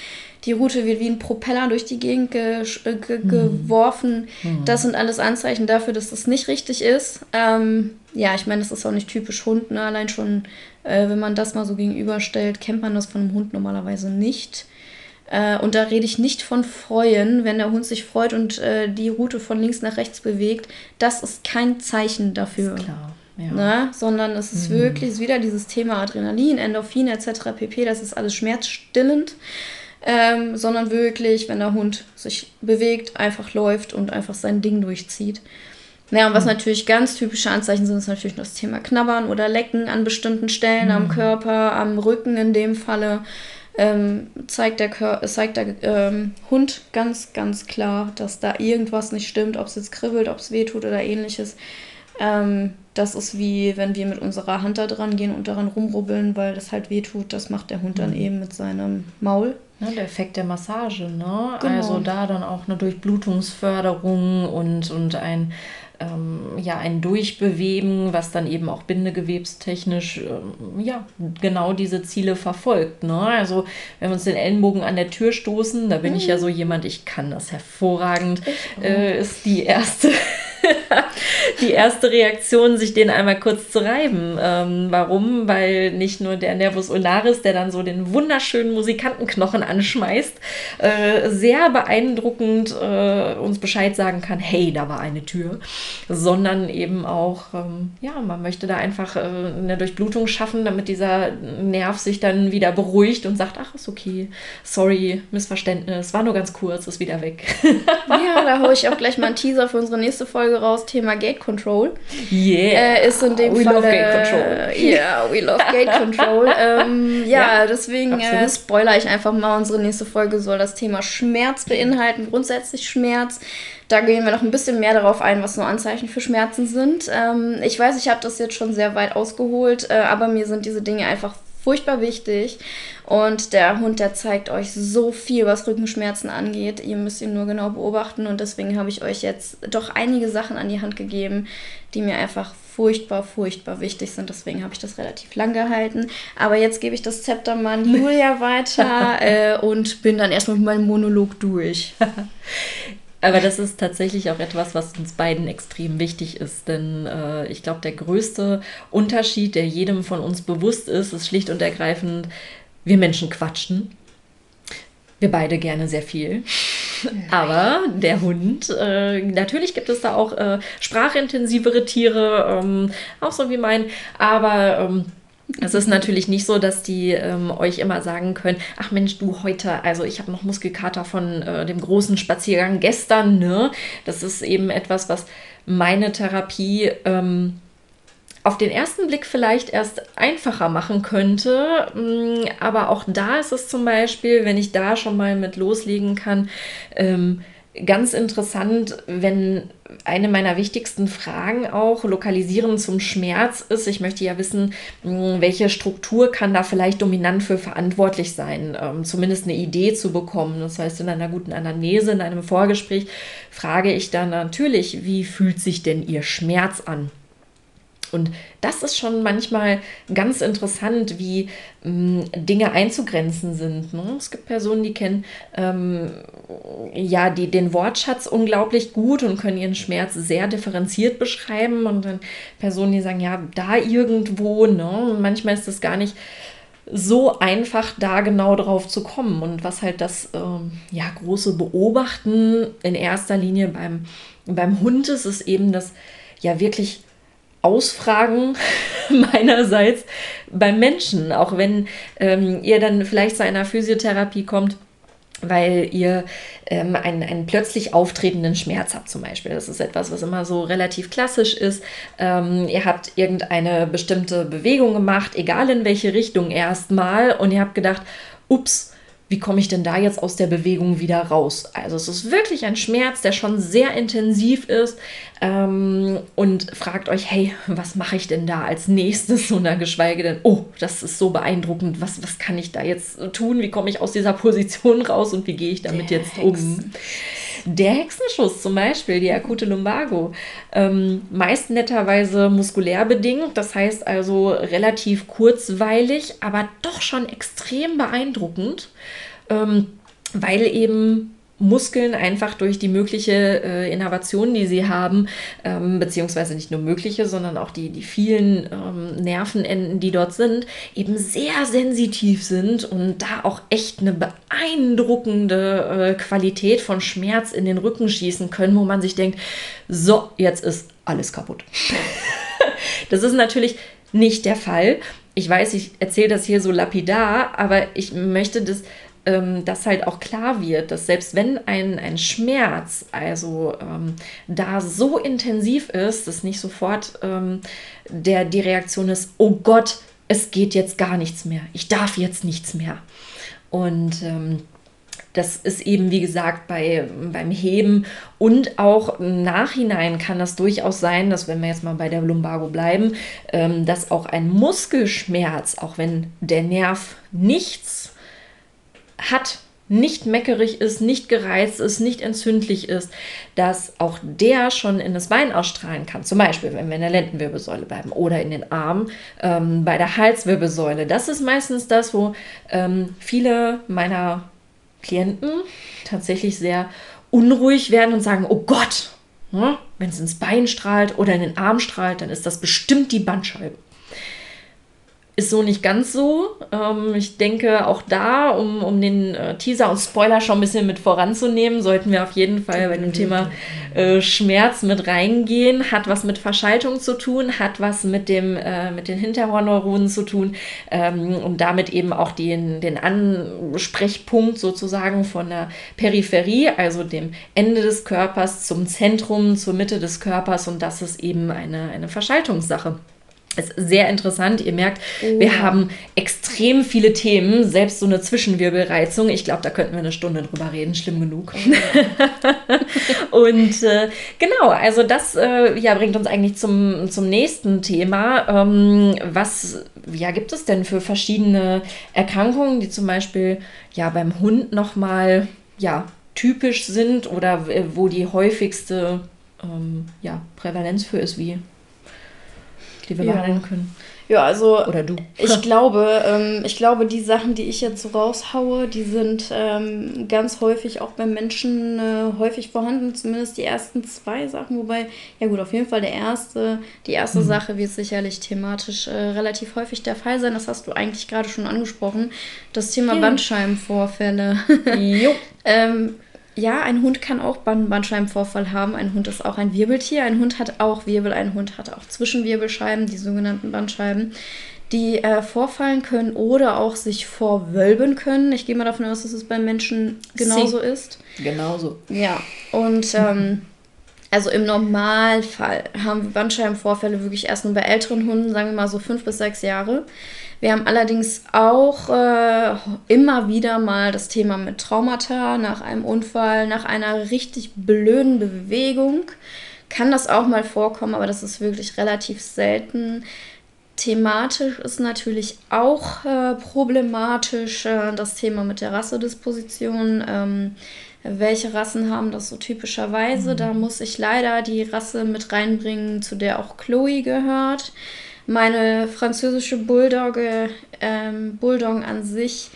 Die Route wird wie ein Propeller durch die Gegend ge ge mhm. geworfen. Mhm. Das sind alles Anzeichen dafür, dass das nicht richtig ist. Ähm, ja, ich meine, das ist auch nicht typisch Hund. Ne? Allein schon, äh, wenn man das mal so gegenüberstellt, kennt man das von einem Hund normalerweise nicht. Äh, und da rede ich nicht von freuen, wenn der Hund sich freut und äh, die Route von links nach rechts bewegt. Das ist kein Zeichen dafür. Ist klar. Ja. Ne? Sondern es ist mhm. wirklich wieder dieses Thema Adrenalin, Endorphin etc. pp. Das ist alles schmerzstillend. Ähm, sondern wirklich, wenn der Hund sich bewegt, einfach läuft und einfach sein Ding durchzieht. Naja, und was mhm. natürlich ganz typische Anzeichen sind, ist natürlich das Thema Knabbern oder Lecken an bestimmten Stellen mhm. am Körper, am Rücken in dem Falle ähm, zeigt der, Kör zeigt der ähm, Hund ganz, ganz klar, dass da irgendwas nicht stimmt, ob es jetzt kribbelt, ob es wehtut oder ähnliches. Ähm, das ist wie, wenn wir mit unserer Hand da dran gehen und daran rumrubbeln, weil das halt wehtut. Das macht der Hund dann mhm. eben mit seinem Maul. Ja, der Effekt der Massage, ne? Genau. Also da dann auch eine Durchblutungsförderung und, und ein ähm, ja, ein Durchbewegen, was dann eben auch bindegewebstechnisch ähm, ja, genau diese Ziele verfolgt. Ne? Also wenn wir uns den Ellenbogen an der Tür stoßen, da bin mhm. ich ja so jemand, ich kann das hervorragend, äh, ist die erste [laughs] [laughs] die erste Reaktion, sich den einmal kurz zu reiben. Ähm, warum? Weil nicht nur der Nervus ulnaris, der dann so den wunderschönen Musikantenknochen anschmeißt, äh, sehr beeindruckend äh, uns Bescheid sagen kann, hey, da war eine Tür, sondern eben auch, ähm, ja, man möchte da einfach äh, eine Durchblutung schaffen, damit dieser Nerv sich dann wieder beruhigt und sagt, ach, ist okay, sorry, Missverständnis, war nur ganz kurz, ist wieder weg. [laughs] ja, da haue ich auch gleich mal einen Teaser für unsere nächste Folge raus, Thema Gate Control. Yeah. Äh, ist in dem we Fall. love Gate Control. [laughs] Yeah, we love Gate Control. ähm, ja, ja, deswegen äh, spoiler ich einfach mal, unsere nächste Folge soll das Thema Schmerz beinhalten, grundsätzlich Schmerz. Da gehen wir noch ein bisschen mehr darauf ein, was nur Anzeichen für Schmerzen sind. Ähm, ich weiß, ich habe das jetzt schon sehr weit ausgeholt, äh, aber mir sind diese Dinge einfach furchtbar wichtig. Und der Hund, der zeigt euch so viel, was Rückenschmerzen angeht. Ihr müsst ihn nur genau beobachten. Und deswegen habe ich euch jetzt doch einige Sachen an die Hand gegeben, die mir einfach furchtbar, furchtbar wichtig sind. Deswegen habe ich das relativ lang gehalten. Aber jetzt gebe ich das Zepter mal an Julia weiter [laughs] äh, und bin dann erstmal mit meinem Monolog durch. [laughs] Aber das ist tatsächlich auch etwas, was uns beiden extrem wichtig ist. Denn äh, ich glaube, der größte Unterschied, der jedem von uns bewusst ist, ist schlicht und ergreifend, wir Menschen quatschen. Wir beide gerne sehr viel. Aber der Hund, äh, natürlich gibt es da auch äh, sprachintensivere Tiere, ähm, auch so wie mein. Aber ähm, es ist natürlich nicht so, dass die ähm, euch immer sagen können, ach Mensch, du heute, also ich habe noch Muskelkater von äh, dem großen Spaziergang gestern, ne? Das ist eben etwas, was meine Therapie ähm, auf den ersten Blick vielleicht erst einfacher machen könnte. Mm, aber auch da ist es zum Beispiel, wenn ich da schon mal mit loslegen kann, ähm, ganz interessant, wenn eine meiner wichtigsten Fragen auch lokalisieren zum Schmerz ist, ich möchte ja wissen, hm, welche Struktur kann da vielleicht dominant für verantwortlich sein, ähm, zumindest eine Idee zu bekommen. Das heißt, in einer guten Anamnese, in einem Vorgespräch frage ich dann natürlich, wie fühlt sich denn Ihr Schmerz an? Und das ist schon manchmal ganz interessant, wie ähm, Dinge einzugrenzen sind. Ne? Es gibt Personen, die kennen ähm, ja die, den Wortschatz unglaublich gut und können ihren Schmerz sehr differenziert beschreiben. Und dann Personen, die sagen, ja, da irgendwo. Ne? Und manchmal ist es gar nicht so einfach, da genau drauf zu kommen. Und was halt das ähm, ja, große Beobachten in erster Linie beim, beim Hund ist, ist eben das ja wirklich Ausfragen [laughs] meinerseits beim Menschen, auch wenn ähm, ihr dann vielleicht zu einer Physiotherapie kommt, weil ihr ähm, einen, einen plötzlich auftretenden Schmerz habt zum Beispiel. Das ist etwas, was immer so relativ klassisch ist. Ähm, ihr habt irgendeine bestimmte Bewegung gemacht, egal in welche Richtung erstmal, und ihr habt gedacht, ups, wie komme ich denn da jetzt aus der Bewegung wieder raus? Also es ist wirklich ein Schmerz, der schon sehr intensiv ist ähm, und fragt euch, hey, was mache ich denn da als nächstes? Oder geschweige denn, oh, das ist so beeindruckend, was, was kann ich da jetzt tun? Wie komme ich aus dieser Position raus und wie gehe ich damit der jetzt Hexen. um? Der Hexenschuss zum Beispiel, die akute Lumbago, ähm, meist netterweise muskulär bedingt, das heißt also relativ kurzweilig, aber doch schon extrem beeindruckend, ähm, weil eben Muskeln einfach durch die mögliche äh, Innovation, die sie haben, ähm, beziehungsweise nicht nur mögliche, sondern auch die, die vielen ähm, Nervenenden, die dort sind, eben sehr sensitiv sind und da auch echt eine beeindruckende äh, Qualität von Schmerz in den Rücken schießen können, wo man sich denkt, so, jetzt ist alles kaputt. [laughs] das ist natürlich nicht der Fall. Ich weiß, ich erzähle das hier so lapidar, aber ich möchte das ähm, dass halt auch klar wird, dass selbst wenn ein, ein Schmerz also ähm, da so intensiv ist, dass nicht sofort ähm, der, die Reaktion ist, oh Gott, es geht jetzt gar nichts mehr, ich darf jetzt nichts mehr. Und ähm, das ist eben, wie gesagt, bei, beim Heben und auch im Nachhinein kann das durchaus sein, dass wenn wir jetzt mal bei der Lumbago bleiben, ähm, dass auch ein Muskelschmerz, auch wenn der Nerv nichts hat, nicht meckerig ist, nicht gereizt ist, nicht entzündlich ist, dass auch der schon in das Bein ausstrahlen kann. Zum Beispiel, wenn wir in der Lendenwirbelsäule bleiben oder in den Armen ähm, bei der Halswirbelsäule. Das ist meistens das, wo ähm, viele meiner Klienten tatsächlich sehr unruhig werden und sagen, oh Gott, hm, wenn es ins Bein strahlt oder in den Arm strahlt, dann ist das bestimmt die Bandscheibe. Ist so nicht ganz so. Ähm, ich denke, auch da, um, um den äh, Teaser und Spoiler schon ein bisschen mit voranzunehmen, sollten wir auf jeden Fall bei dem Thema äh, Schmerz mit reingehen. Hat was mit Verschaltung zu tun, hat was mit, dem, äh, mit den Hinterhornneuronen zu tun ähm, und damit eben auch den, den Ansprechpunkt sozusagen von der Peripherie, also dem Ende des Körpers zum Zentrum, zur Mitte des Körpers und das ist eben eine, eine Verschaltungssache ist sehr interessant. Ihr merkt, oh. wir haben extrem viele Themen, selbst so eine Zwischenwirbelreizung. Ich glaube, da könnten wir eine Stunde drüber reden, schlimm genug. Oh. [laughs] und äh, genau, also das äh, ja, bringt uns eigentlich zum, zum nächsten Thema. Ähm, was ja, gibt es denn für verschiedene Erkrankungen, die zum Beispiel ja beim Hund nochmal ja, typisch sind oder äh, wo die häufigste ähm, ja, Prävalenz für ist, wie die wir ja. behandeln können. Ja, also Oder du. ich [laughs] glaube, ähm, ich glaube, die Sachen, die ich jetzt so raushaue, die sind ähm, ganz häufig auch beim Menschen äh, häufig vorhanden, zumindest die ersten zwei Sachen, wobei, ja gut, auf jeden Fall der erste, die erste mhm. Sache wird sicherlich thematisch äh, relativ häufig der Fall sein. Das hast du eigentlich gerade schon angesprochen. Das Thema ja. Bandscheibenvorfälle. [laughs] jo. ähm, ja, ein Hund kann auch Bandscheibenvorfall haben. Ein Hund ist auch ein Wirbeltier. Ein Hund hat auch Wirbel. Ein Hund hat auch Zwischenwirbelscheiben, die sogenannten Bandscheiben, die äh, vorfallen können oder auch sich vorwölben können. Ich gehe mal davon aus, dass es beim Menschen genauso Sie. ist. Genauso. Ja, und ähm, also im Normalfall haben wir Bandscheibenvorfälle wirklich erst nur bei älteren Hunden, sagen wir mal so fünf bis sechs Jahre. Wir haben allerdings auch äh, immer wieder mal das Thema mit Traumata nach einem Unfall, nach einer richtig blöden Bewegung. Kann das auch mal vorkommen, aber das ist wirklich relativ selten. Thematisch ist natürlich auch äh, problematisch äh, das Thema mit der Rassedisposition. Ähm, welche Rassen haben das so typischerweise? Mhm. Da muss ich leider die Rasse mit reinbringen, zu der auch Chloe gehört. Meine französische Bulldogge, ähm, Bulldoggen an sich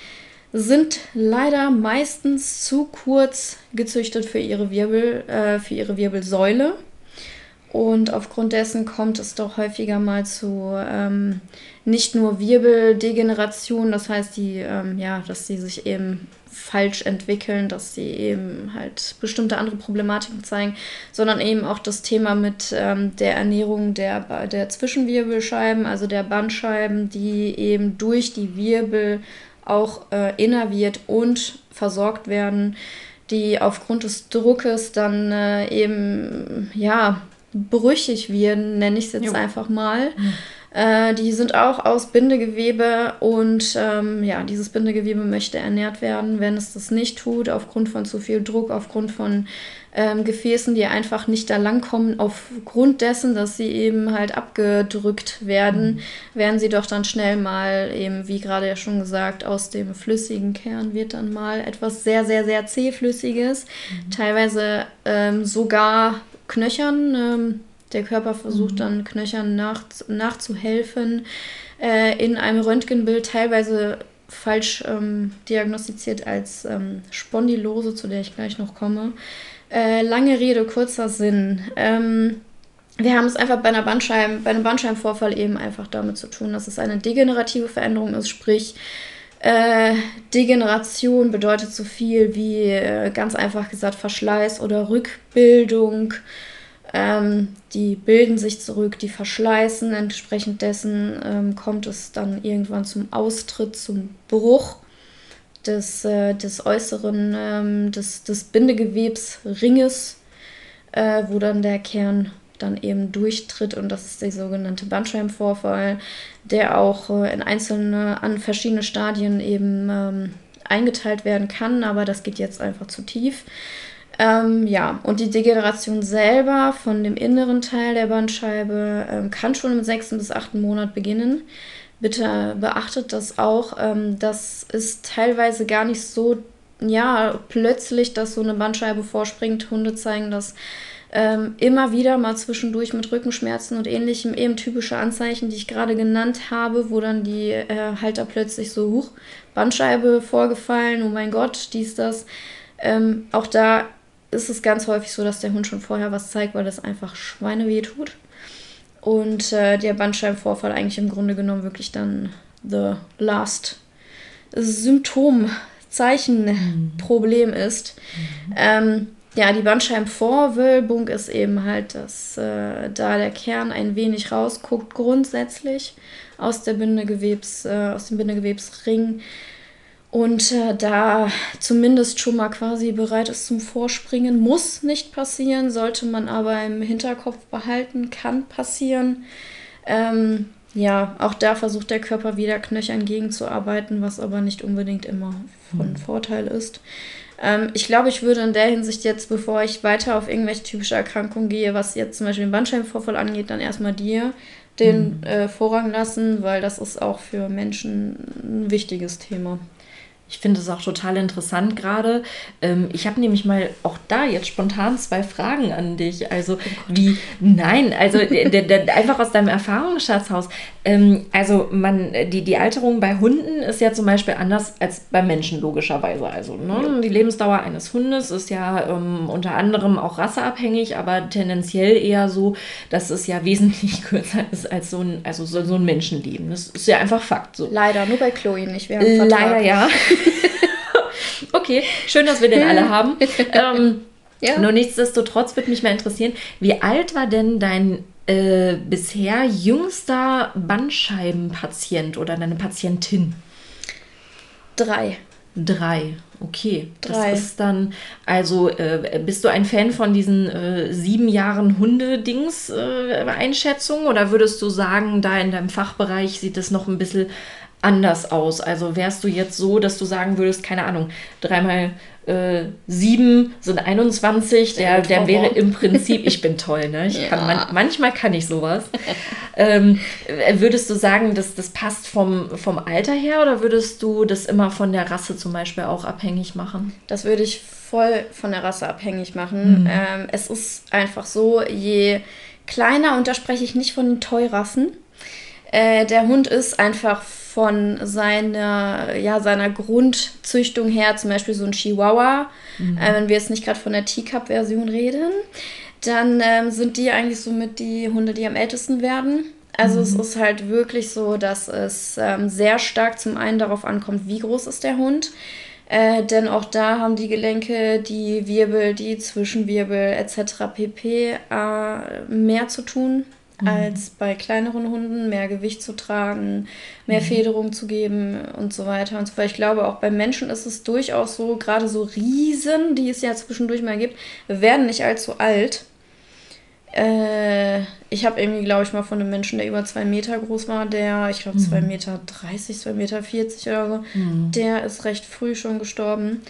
sind leider meistens zu kurz gezüchtet für ihre Wirbel, äh, für ihre Wirbelsäule. Und aufgrund dessen kommt es doch häufiger mal zu ähm, nicht nur Wirbeldegeneration, das heißt, die, ähm, ja, dass sie sich eben falsch entwickeln, dass sie eben halt bestimmte andere Problematiken zeigen, sondern eben auch das Thema mit ähm, der Ernährung der, der Zwischenwirbelscheiben, also der Bandscheiben, die eben durch die Wirbel auch äh, innerviert und versorgt werden, die aufgrund des Druckes dann äh, eben, ja, brüchig werden, nenne ich es jetzt jo. einfach mal. Mhm. Äh, die sind auch aus Bindegewebe und ähm, ja, dieses Bindegewebe möchte ernährt werden. Wenn es das nicht tut, aufgrund von zu viel Druck, aufgrund von ähm, Gefäßen, die einfach nicht da langkommen, aufgrund dessen, dass sie eben halt abgedrückt werden, mhm. werden sie doch dann schnell mal eben, wie gerade ja schon gesagt, aus dem flüssigen Kern wird dann mal etwas sehr, sehr, sehr zähflüssiges, mhm. teilweise ähm, sogar Knöchern. Ähm, der Körper versucht mhm. dann Knöchern nach, nachzuhelfen. Äh, in einem Röntgenbild teilweise falsch ähm, diagnostiziert als ähm, Spondylose, zu der ich gleich noch komme. Äh, lange Rede, kurzer Sinn. Ähm, wir haben es einfach bei, einer Bandscheiben, bei einem Bandscheibenvorfall eben einfach damit zu tun, dass es eine degenerative Veränderung ist, sprich äh, Degeneration bedeutet so viel wie äh, ganz einfach gesagt Verschleiß oder Rückbildung. Ähm, die bilden sich zurück, die verschleißen. Entsprechend dessen ähm, kommt es dann irgendwann zum Austritt, zum Bruch des, äh, des äußeren, ähm, des, des Bindegewebsringes, äh, wo dann der Kern dann eben durchtritt. Und das ist der sogenannte Bandscheibenvorfall, der auch äh, in einzelne, an verschiedene Stadien eben ähm, eingeteilt werden kann, aber das geht jetzt einfach zu tief. Ähm, ja, und die Degeneration selber von dem inneren Teil der Bandscheibe ähm, kann schon im sechsten bis achten Monat beginnen. Bitte beachtet das auch. Ähm, das ist teilweise gar nicht so, ja, plötzlich, dass so eine Bandscheibe vorspringt. Hunde zeigen das ähm, immer wieder mal zwischendurch mit Rückenschmerzen und ähnlichem, eben typische Anzeichen, die ich gerade genannt habe, wo dann die äh, Halter plötzlich so, hoch, Bandscheibe vorgefallen, oh mein Gott, dies, das. Ähm, auch da ist es ganz häufig so, dass der Hund schon vorher was zeigt, weil das einfach Schweineweh tut. Und äh, der Bandscheibenvorfall eigentlich im Grunde genommen wirklich dann the last Symptom, Zeichen, mhm. Problem ist. Mhm. Ähm, ja, die Bandscheibenvorwölbung ist eben halt, dass äh, da der Kern ein wenig rausguckt, grundsätzlich aus, der Bindegewebs, äh, aus dem Bindegewebsring und äh, da zumindest schon mal quasi bereit ist zum Vorspringen, muss nicht passieren, sollte man aber im Hinterkopf behalten, kann passieren. Ähm, ja, auch da versucht der Körper wieder knöchern gegenzuarbeiten, was aber nicht unbedingt immer von mhm. Vorteil ist. Ähm, ich glaube, ich würde in der Hinsicht jetzt, bevor ich weiter auf irgendwelche typische Erkrankungen gehe, was jetzt zum Beispiel den Bandscheibenvorfall angeht, dann erstmal dir den mhm. äh, Vorrang lassen, weil das ist auch für Menschen ein wichtiges Thema. Ich finde es auch total interessant gerade. Ähm, ich habe nämlich mal auch da jetzt spontan zwei Fragen an dich. Also oh wie, nein, also einfach aus deinem Erfahrungsschatzhaus. Ähm, also man, die, die Alterung bei Hunden ist ja zum Beispiel anders als bei Menschen logischerweise. Also ne? die Lebensdauer eines Hundes ist ja ähm, unter anderem auch rasseabhängig, aber tendenziell eher so, dass es ja wesentlich [laughs] kürzer ist als so ein, also so, so ein Menschenleben. Das ist ja einfach Fakt. So. Leider, nur bei Chloe nicht. Wir haben Leider ja. [laughs] [laughs] okay, schön, dass wir den alle haben. Ähm, [laughs] ja. Nur nichtsdestotrotz würde mich mal interessieren, wie alt war denn dein äh, bisher jüngster Bandscheibenpatient oder deine Patientin? Drei. Drei, okay. Drei. Das ist dann, also äh, bist du ein Fan von diesen äh, sieben Jahren Hunde-Dings-Einschätzung äh, oder würdest du sagen, da in deinem Fachbereich sieht es noch ein bisschen anders aus? Also wärst du jetzt so, dass du sagen würdest, keine Ahnung, dreimal äh, sieben sind 21, der, der wäre im Prinzip, ich bin toll, ne? Ich [laughs] ja. kann, man, manchmal kann ich sowas. ähm, würdest du sagen, dass das passt vom, vom Alter her oder würdest du das immer von der Rasse zum Beispiel auch abhängig machen? Das würde ich voll von der Rasse abhängig machen. Mhm. Ähm, es ist einfach so, je kleiner, und da spreche ich nicht von den Toy-Rassen, äh, der Hund ist einfach von seiner, ja, seiner Grundzüchtung her, zum Beispiel so ein Chihuahua, mhm. äh, wenn wir jetzt nicht gerade von der Teacup-Version reden, dann ähm, sind die eigentlich somit die Hunde, die am ältesten werden. Also mhm. es ist halt wirklich so, dass es ähm, sehr stark zum einen darauf ankommt, wie groß ist der Hund. Äh, denn auch da haben die Gelenke, die Wirbel, die Zwischenwirbel etc. pp. Äh, mehr zu tun mhm. als bei kleineren Hunden, mehr Gewicht zu tragen, mehr mhm. Federung zu geben und so weiter und so fort. Ich glaube, auch bei Menschen ist es durchaus so, gerade so Riesen, die es ja zwischendurch mal gibt, werden nicht allzu alt. Äh, ich habe irgendwie, glaube ich, mal von einem Menschen, der über zwei Meter groß war, der, ich glaube, mhm. zwei Meter 30, zwei Meter 40 oder so, mhm. der ist recht früh schon gestorben.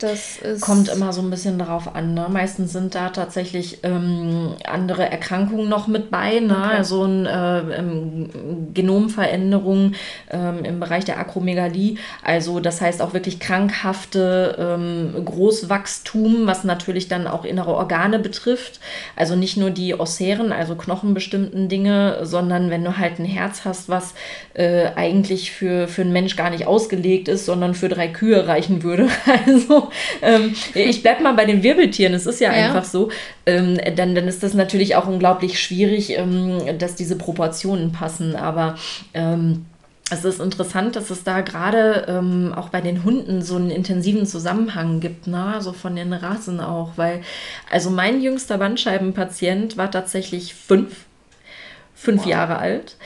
Das ist Kommt immer so ein bisschen darauf an. Ne? Meistens sind da tatsächlich ähm, andere Erkrankungen noch mit bei. Ne? Okay. Also ein, äh, Genomveränderung ähm, im Bereich der Akromegalie. Also das heißt auch wirklich krankhafte ähm, Großwachstum, was natürlich dann auch innere Organe betrifft. Also nicht nur die Osseren, also knochenbestimmten Dinge, sondern wenn du halt ein Herz hast, was äh, eigentlich für, für einen Mensch gar nicht ausgelegt ist, sondern für drei Kühe reichen würde. [laughs] Also [laughs] ähm, ich bleibe mal bei den Wirbeltieren, es ist ja, ja. einfach so. Ähm, dann, dann ist das natürlich auch unglaublich schwierig, ähm, dass diese Proportionen passen. Aber ähm, es ist interessant, dass es da gerade ähm, auch bei den Hunden so einen intensiven Zusammenhang gibt, ne? so von den Rassen auch, weil also mein jüngster Bandscheibenpatient war tatsächlich fünf, fünf wow. Jahre alt,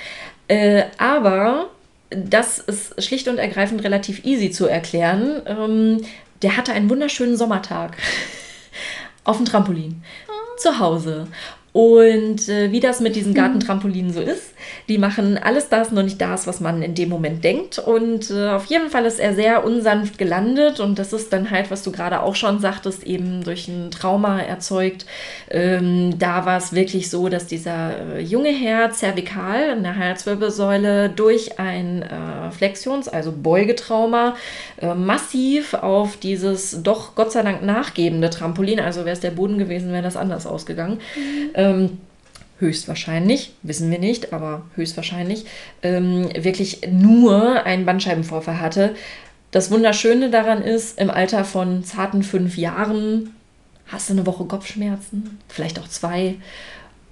äh, aber das ist schlicht und ergreifend relativ easy zu erklären, ähm, der hatte einen wunderschönen Sommertag auf dem Trampolin oh. zu Hause. Und äh, wie das mit diesen hm. Gartentrampolinen so ist, die machen alles das, nur nicht das, was man in dem Moment denkt. Und äh, auf jeden Fall ist er sehr unsanft gelandet. Und das ist dann halt, was du gerade auch schon sagtest, eben durch ein Trauma erzeugt. Ähm, da war es wirklich so, dass dieser äh, junge Herr zervikal in der Halswirbelsäule durch ein äh, Flexions-, also Beugetrauma, äh, massiv auf dieses doch Gott sei Dank nachgebende Trampolin, also wäre es der Boden gewesen, wäre das anders ausgegangen. Mhm ähm, höchstwahrscheinlich, wissen wir nicht, aber höchstwahrscheinlich, ähm, wirklich nur einen Bandscheibenvorfall hatte. Das Wunderschöne daran ist, im Alter von zarten fünf Jahren hast du eine Woche Kopfschmerzen, vielleicht auch zwei,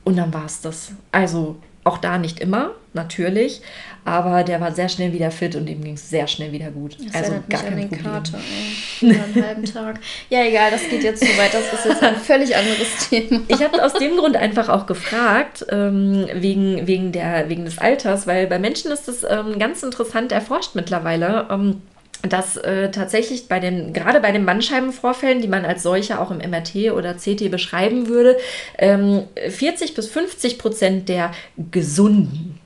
und dann war es das. Also auch da nicht immer, natürlich, aber der war sehr schnell wieder fit und ihm ging es sehr schnell wieder gut. Das also gar kein Problem. Kater, [laughs] einen halben Tag. Ja, egal, das geht jetzt zu weit. Das ist jetzt ein [laughs] völlig anderes Thema. Ich habe aus dem Grund einfach auch gefragt, ähm, wegen, wegen, der, wegen des Alters, weil bei Menschen ist das ähm, ganz interessant erforscht mittlerweile. Ähm, dass äh, tatsächlich bei den, gerade bei den Bandscheibenvorfällen, die man als solche auch im MRT oder CT beschreiben würde, ähm, 40 bis 50 Prozent der Gesunden,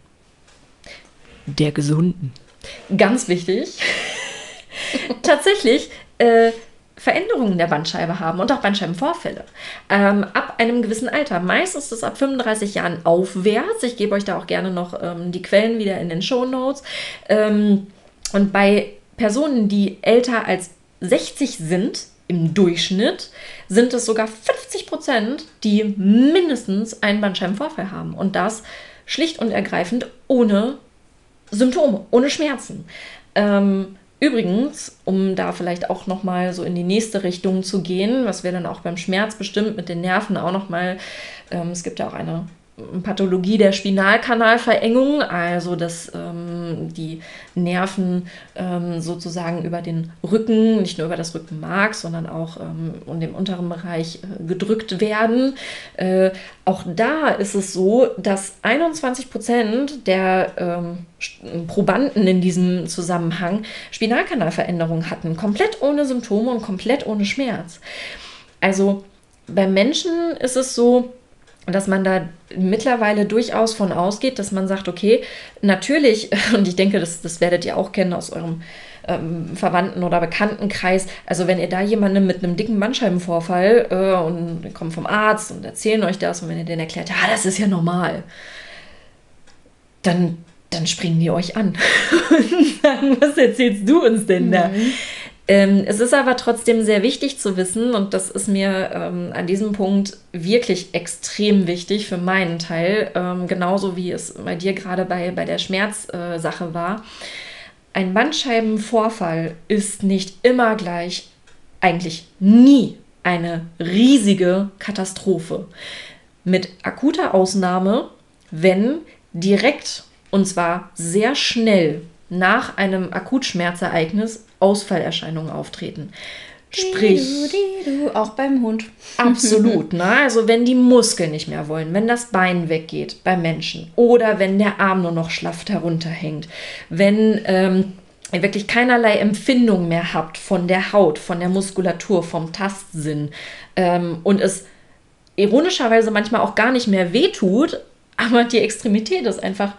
der Gesunden, ganz wichtig, [laughs] tatsächlich äh, Veränderungen der Bandscheibe haben und auch Bandscheibenvorfälle. Ähm, ab einem gewissen Alter, meistens ist es ab 35 Jahren aufwärts. Ich gebe euch da auch gerne noch ähm, die Quellen wieder in den Show Notes. Ähm, und bei Personen, die älter als 60 sind, im Durchschnitt sind es sogar 50 Prozent, die mindestens einen Bandscheibenvorfall haben. Und das schlicht und ergreifend ohne Symptome, ohne Schmerzen. Ähm, übrigens, um da vielleicht auch nochmal so in die nächste Richtung zu gehen, was wir dann auch beim Schmerz bestimmt mit den Nerven auch nochmal, ähm, es gibt ja auch eine Pathologie der Spinalkanalverengung, also dass ähm, die Nerven ähm, sozusagen über den Rücken, nicht nur über das Rückenmark, sondern auch ähm, in dem unteren Bereich äh, gedrückt werden. Äh, auch da ist es so, dass 21 Prozent der ähm, Probanden in diesem Zusammenhang Spinalkanalveränderungen hatten, komplett ohne Symptome und komplett ohne Schmerz. Also beim Menschen ist es so, dass man da mittlerweile durchaus von ausgeht, dass man sagt, okay, natürlich, [laughs] und ich denke, das, das werdet ihr auch kennen aus eurem ähm, Verwandten- oder Bekanntenkreis, also wenn ihr da jemanden mit einem dicken Bandscheibenvorfall äh, und kommt vom Arzt und erzählen euch das und wenn ihr denen erklärt, ja, das ist ja normal, dann, dann springen die euch an [laughs] und sagen, was erzählst du uns denn da? Mhm. Ähm, es ist aber trotzdem sehr wichtig zu wissen, und das ist mir ähm, an diesem Punkt wirklich extrem wichtig für meinen Teil, ähm, genauso wie es bei dir gerade bei, bei der Schmerzsache äh, war. Ein Bandscheibenvorfall ist nicht immer gleich, eigentlich nie eine riesige Katastrophe. Mit akuter Ausnahme, wenn direkt und zwar sehr schnell nach einem Akutschmerzereignis Ausfallerscheinungen auftreten. Sprich. auch beim Hund. [laughs] Absolut. Ne? Also wenn die Muskeln nicht mehr wollen, wenn das Bein weggeht beim Menschen oder wenn der Arm nur noch schlaff herunterhängt, wenn ähm, ihr wirklich keinerlei Empfindung mehr habt von der Haut, von der Muskulatur, vom Tastsinn ähm, und es ironischerweise manchmal auch gar nicht mehr wehtut, [laughs] aber die Extremität ist einfach,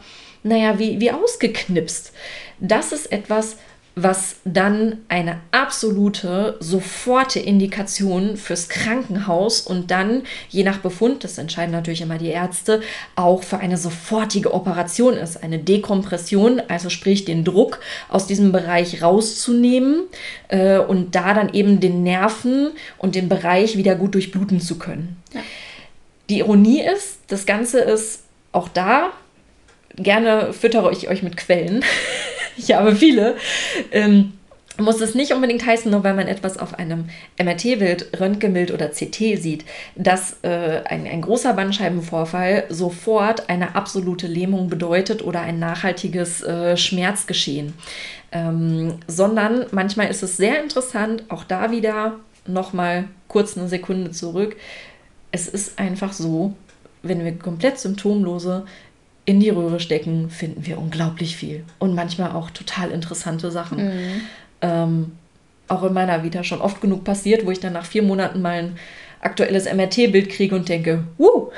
naja, wie, wie ausgeknipst. Das ist etwas, was dann eine absolute, sofortige Indikation fürs Krankenhaus und dann, je nach Befund, das entscheiden natürlich immer die Ärzte, auch für eine sofortige Operation ist. Eine Dekompression, also sprich den Druck aus diesem Bereich rauszunehmen äh, und da dann eben den Nerven und den Bereich wieder gut durchbluten zu können. Ja. Die Ironie ist, das Ganze ist auch da, gerne füttere ich euch mit Quellen. [laughs] ich habe viele. Ähm, muss es nicht unbedingt heißen, nur weil man etwas auf einem MRT-Bild, Röntgenbild oder CT sieht, dass äh, ein, ein großer Bandscheibenvorfall sofort eine absolute Lähmung bedeutet oder ein nachhaltiges äh, Schmerzgeschehen. Ähm, sondern manchmal ist es sehr interessant, auch da wieder nochmal kurz eine Sekunde zurück. Es ist einfach so, wenn wir komplett symptomlose in die Röhre stecken, finden wir unglaublich viel. Und manchmal auch total interessante Sachen. Mhm. Ähm, auch in meiner Vita schon oft genug passiert, wo ich dann nach vier Monaten mal ein aktuelles MRT-Bild kriege und denke, wuh,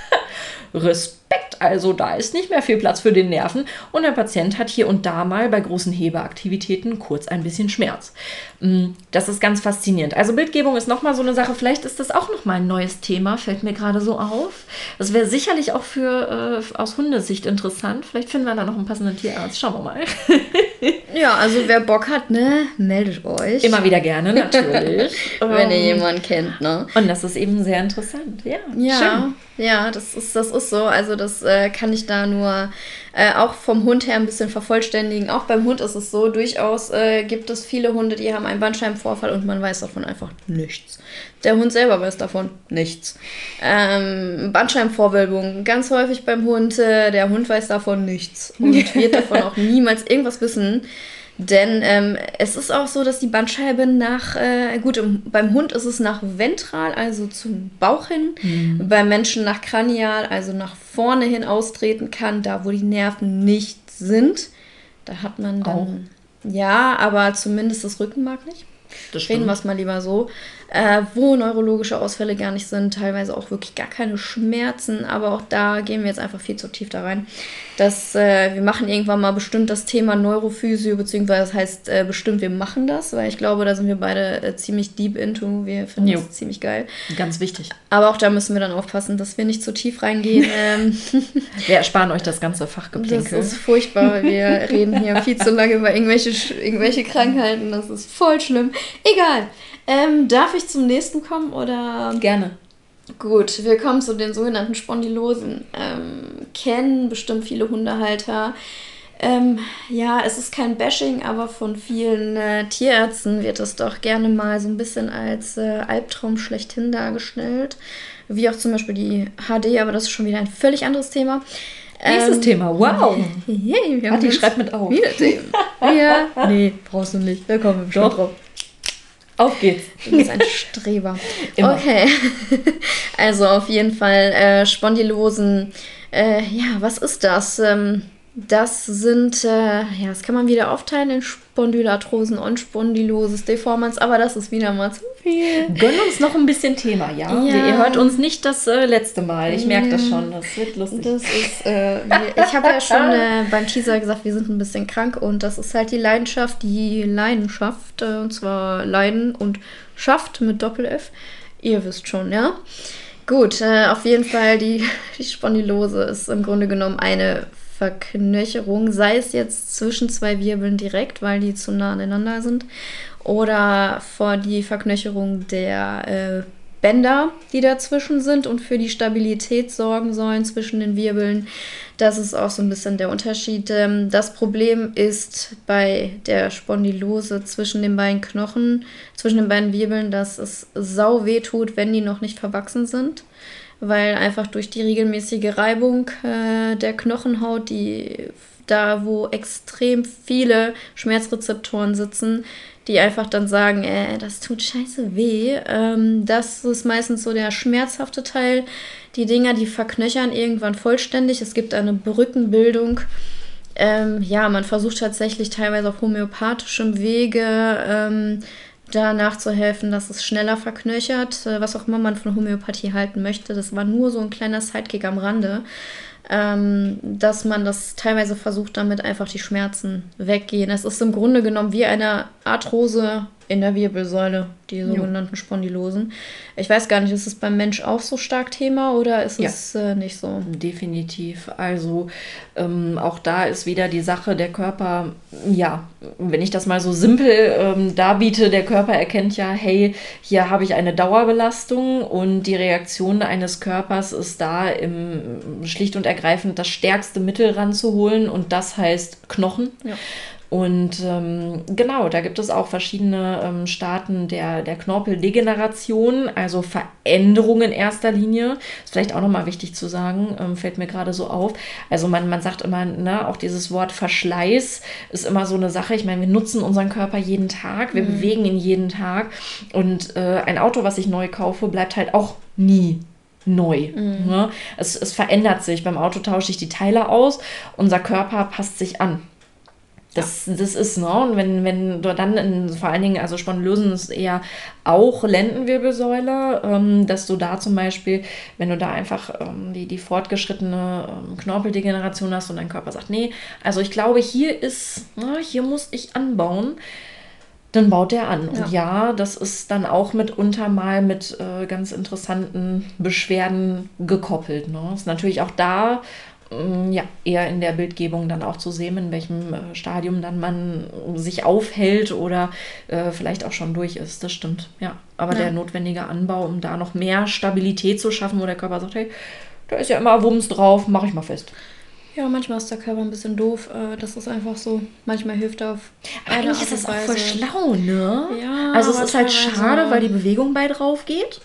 [laughs] Respekt also da ist nicht mehr viel Platz für den Nerven und der Patient hat hier und da mal bei großen Hebeaktivitäten kurz ein bisschen Schmerz. Mm, das ist ganz faszinierend. Also Bildgebung ist nochmal so eine Sache, vielleicht ist das auch nochmal ein neues Thema, fällt mir gerade so auf. Das wäre sicherlich auch für äh, aus Hundesicht interessant. Vielleicht finden wir da noch einen passenden Tierarzt. Schauen wir mal. [laughs] ja, also wer Bock hat, ne, meldet euch. Immer wieder gerne, natürlich. [laughs] Wenn ihr ähm, jemanden kennt, ne? Und das ist eben sehr interessant, ja. Ja, schön. Ja das, ist, das ist so. Also das äh, kann ich da nur äh, auch vom Hund her ein bisschen vervollständigen. Auch beim Hund ist es so, durchaus äh, gibt es viele Hunde, die haben einen Bandscheibenvorfall und man weiß davon einfach nichts. Der Hund selber weiß davon nichts. Ähm, Bandscheibenvorwölbung, ganz häufig beim Hund, äh, der Hund weiß davon nichts und [laughs] wird davon auch niemals irgendwas wissen. Denn ähm, es ist auch so, dass die Bandscheibe nach, äh, gut, im, beim Hund ist es nach ventral, also zum Bauch hin, mhm. beim Menschen nach kranial, also nach vorne hin austreten kann, da wo die Nerven nicht sind. Da hat man dann. Auch. Ja, aber zumindest das Rückenmark nicht. Das Reden wir es mal lieber so äh, wo neurologische Ausfälle gar nicht sind, teilweise auch wirklich gar keine Schmerzen, aber auch da gehen wir jetzt einfach viel zu tief da rein. Das, äh, wir machen irgendwann mal bestimmt das Thema Neurophysio, beziehungsweise das heißt äh, bestimmt, wir machen das, weil ich glaube, da sind wir beide äh, ziemlich deep into, wir finden jo. das ziemlich geil. Ganz wichtig. Aber auch da müssen wir dann aufpassen, dass wir nicht zu tief reingehen. [laughs] ähm, wir ersparen euch das ganze Fachgeplinkel. Das ist furchtbar, wir reden hier [laughs] viel zu lange über irgendwelche, irgendwelche Krankheiten, das ist voll schlimm. Egal. Ähm, darf ich zum nächsten kommen oder? Gerne. Gut, wir kommen zu den sogenannten Spondylosen. Ähm, kennen bestimmt viele Hundehalter. Ähm, ja, es ist kein Bashing, aber von vielen äh, Tierärzten wird es doch gerne mal so ein bisschen als äh, Albtraum schlechthin dargestellt. Wie auch zum Beispiel die HD, aber das ist schon wieder ein völlig anderes Thema. Nächstes ähm, Thema, wow. [laughs] Hey, wir Warte, schreib mit auf. Wieder Themen. [laughs] ja, nee, brauchst du nicht. Da kommen wir schon drauf. Auf geht's. Du bist ein Streber. Immer. Okay. [laughs] Also auf jeden Fall äh, Spondylosen. Äh, ja, was ist das? Ähm, das sind, äh, ja, das kann man wieder aufteilen in Spondylarthrosen und Spondyloses Deformans, aber das ist wieder mal zu viel. Gönn uns noch ein bisschen Thema, ja? ja. Ihr hört uns nicht das äh, letzte Mal. Ich merke das schon. Das wird lustig. Das ist, äh, ich habe ja schon äh, beim Teaser gesagt, wir sind ein bisschen krank und das ist halt die Leidenschaft, die Leidenschaft, äh, und zwar Leiden und Schaft mit Doppel-F. Ihr wisst schon, ja? Gut, äh, auf jeden Fall die, [laughs] die Spondylose ist im Grunde genommen eine Verknöcherung, sei es jetzt zwischen zwei Wirbeln direkt, weil die zu nah aneinander sind, oder vor die Verknöcherung der äh, Bänder, die dazwischen sind und für die Stabilität sorgen sollen zwischen den Wirbeln. Das ist auch so ein bisschen der Unterschied. Ähm, das Problem ist bei der Spondylose zwischen den beiden Knochen, zwischen den beiden Wirbeln, dass es sau weh tut, wenn die noch nicht verwachsen sind weil einfach durch die regelmäßige Reibung äh, der Knochenhaut, die da wo extrem viele Schmerzrezeptoren sitzen, die einfach dann sagen, äh, das tut scheiße weh. Ähm, das ist meistens so der schmerzhafte Teil. Die Dinger, die verknöchern irgendwann vollständig. Es gibt eine Brückenbildung. Ähm, ja, man versucht tatsächlich teilweise auf homöopathischem Wege ähm, da nachzuhelfen, dass es schneller verknöchert, äh, was auch immer man von Homöopathie halten möchte. Das war nur so ein kleiner Sidekick am Rande ähm, dass man das teilweise versucht, damit einfach die Schmerzen weggehen. Es ist im Grunde genommen wie eine Arthrose in der Wirbelsäule, die sogenannten Spondylosen. Ich weiß gar nicht, ist es beim Mensch auch so stark Thema oder ist ja. es äh, nicht so? Definitiv. Also ähm, auch da ist wieder die Sache, der Körper, ja, wenn ich das mal so simpel ähm, darbiete, der Körper erkennt ja, hey, hier habe ich eine Dauerbelastung und die Reaktion eines Körpers ist da, im, schlicht und ergreifend das stärkste Mittel ranzuholen und das heißt Knochen. Ja. Und ähm, genau, da gibt es auch verschiedene ähm, Staaten der, der Knorpeldegeneration, also Veränderungen in erster Linie. Ist vielleicht auch nochmal wichtig zu sagen, ähm, fällt mir gerade so auf. Also man, man sagt immer, ne, auch dieses Wort Verschleiß ist immer so eine Sache. Ich meine, wir nutzen unseren Körper jeden Tag, wir mhm. bewegen ihn jeden Tag. Und äh, ein Auto, was ich neu kaufe, bleibt halt auch nie neu. Mhm. Ne? Es, es verändert sich. Beim Auto tausche ich die Teile aus, unser Körper passt sich an. Das, ja. das ist, ne? Und wenn, wenn du dann in, vor allen Dingen, also Spondylosen ist eher auch Lendenwirbelsäule, ähm, dass du da zum Beispiel, wenn du da einfach ähm, die, die fortgeschrittene ähm, Knorpeldegeneration hast und dein Körper sagt, nee, also ich glaube, hier ist, ne, hier muss ich anbauen, dann baut der an. Ja. Und ja, das ist dann auch mitunter mal mit äh, ganz interessanten Beschwerden gekoppelt. Ne? Ist natürlich auch da ja, eher in der Bildgebung dann auch zu sehen, in welchem äh, Stadium dann man sich aufhält oder äh, vielleicht auch schon durch ist. Das stimmt, ja. Aber ja. der notwendige Anbau, um da noch mehr Stabilität zu schaffen, wo der Körper sagt, hey, da ist ja immer Wumms drauf, mache ich mal fest. Ja, manchmal ist der Körper ein bisschen doof. Äh, das ist einfach so. Manchmal hilft er auf. Eigentlich ist das auch voll schlau, ne? Ja. Also es ist halt schade, weil die Bewegung bei drauf geht.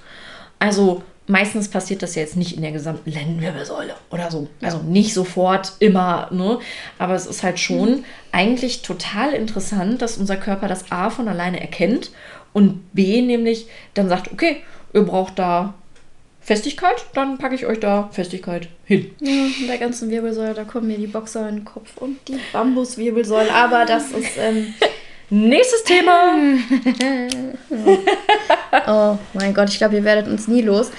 Also meistens passiert das ja jetzt nicht in der gesamten Lendenwirbelsäule oder so. Also nicht sofort immer, ne? Aber es ist halt schon mhm. eigentlich total interessant, dass unser Körper das A von alleine erkennt und B nämlich dann sagt, okay, ihr braucht da Festigkeit, dann packe ich euch da Festigkeit hin. Ja, in der ganzen Wirbelsäule, da kommen mir die Boxer in den Kopf und die Bambuswirbelsäule. Aber das ist ähm, Nächstes Thema. [laughs] oh mein Gott, ich glaube, ihr werdet uns nie los.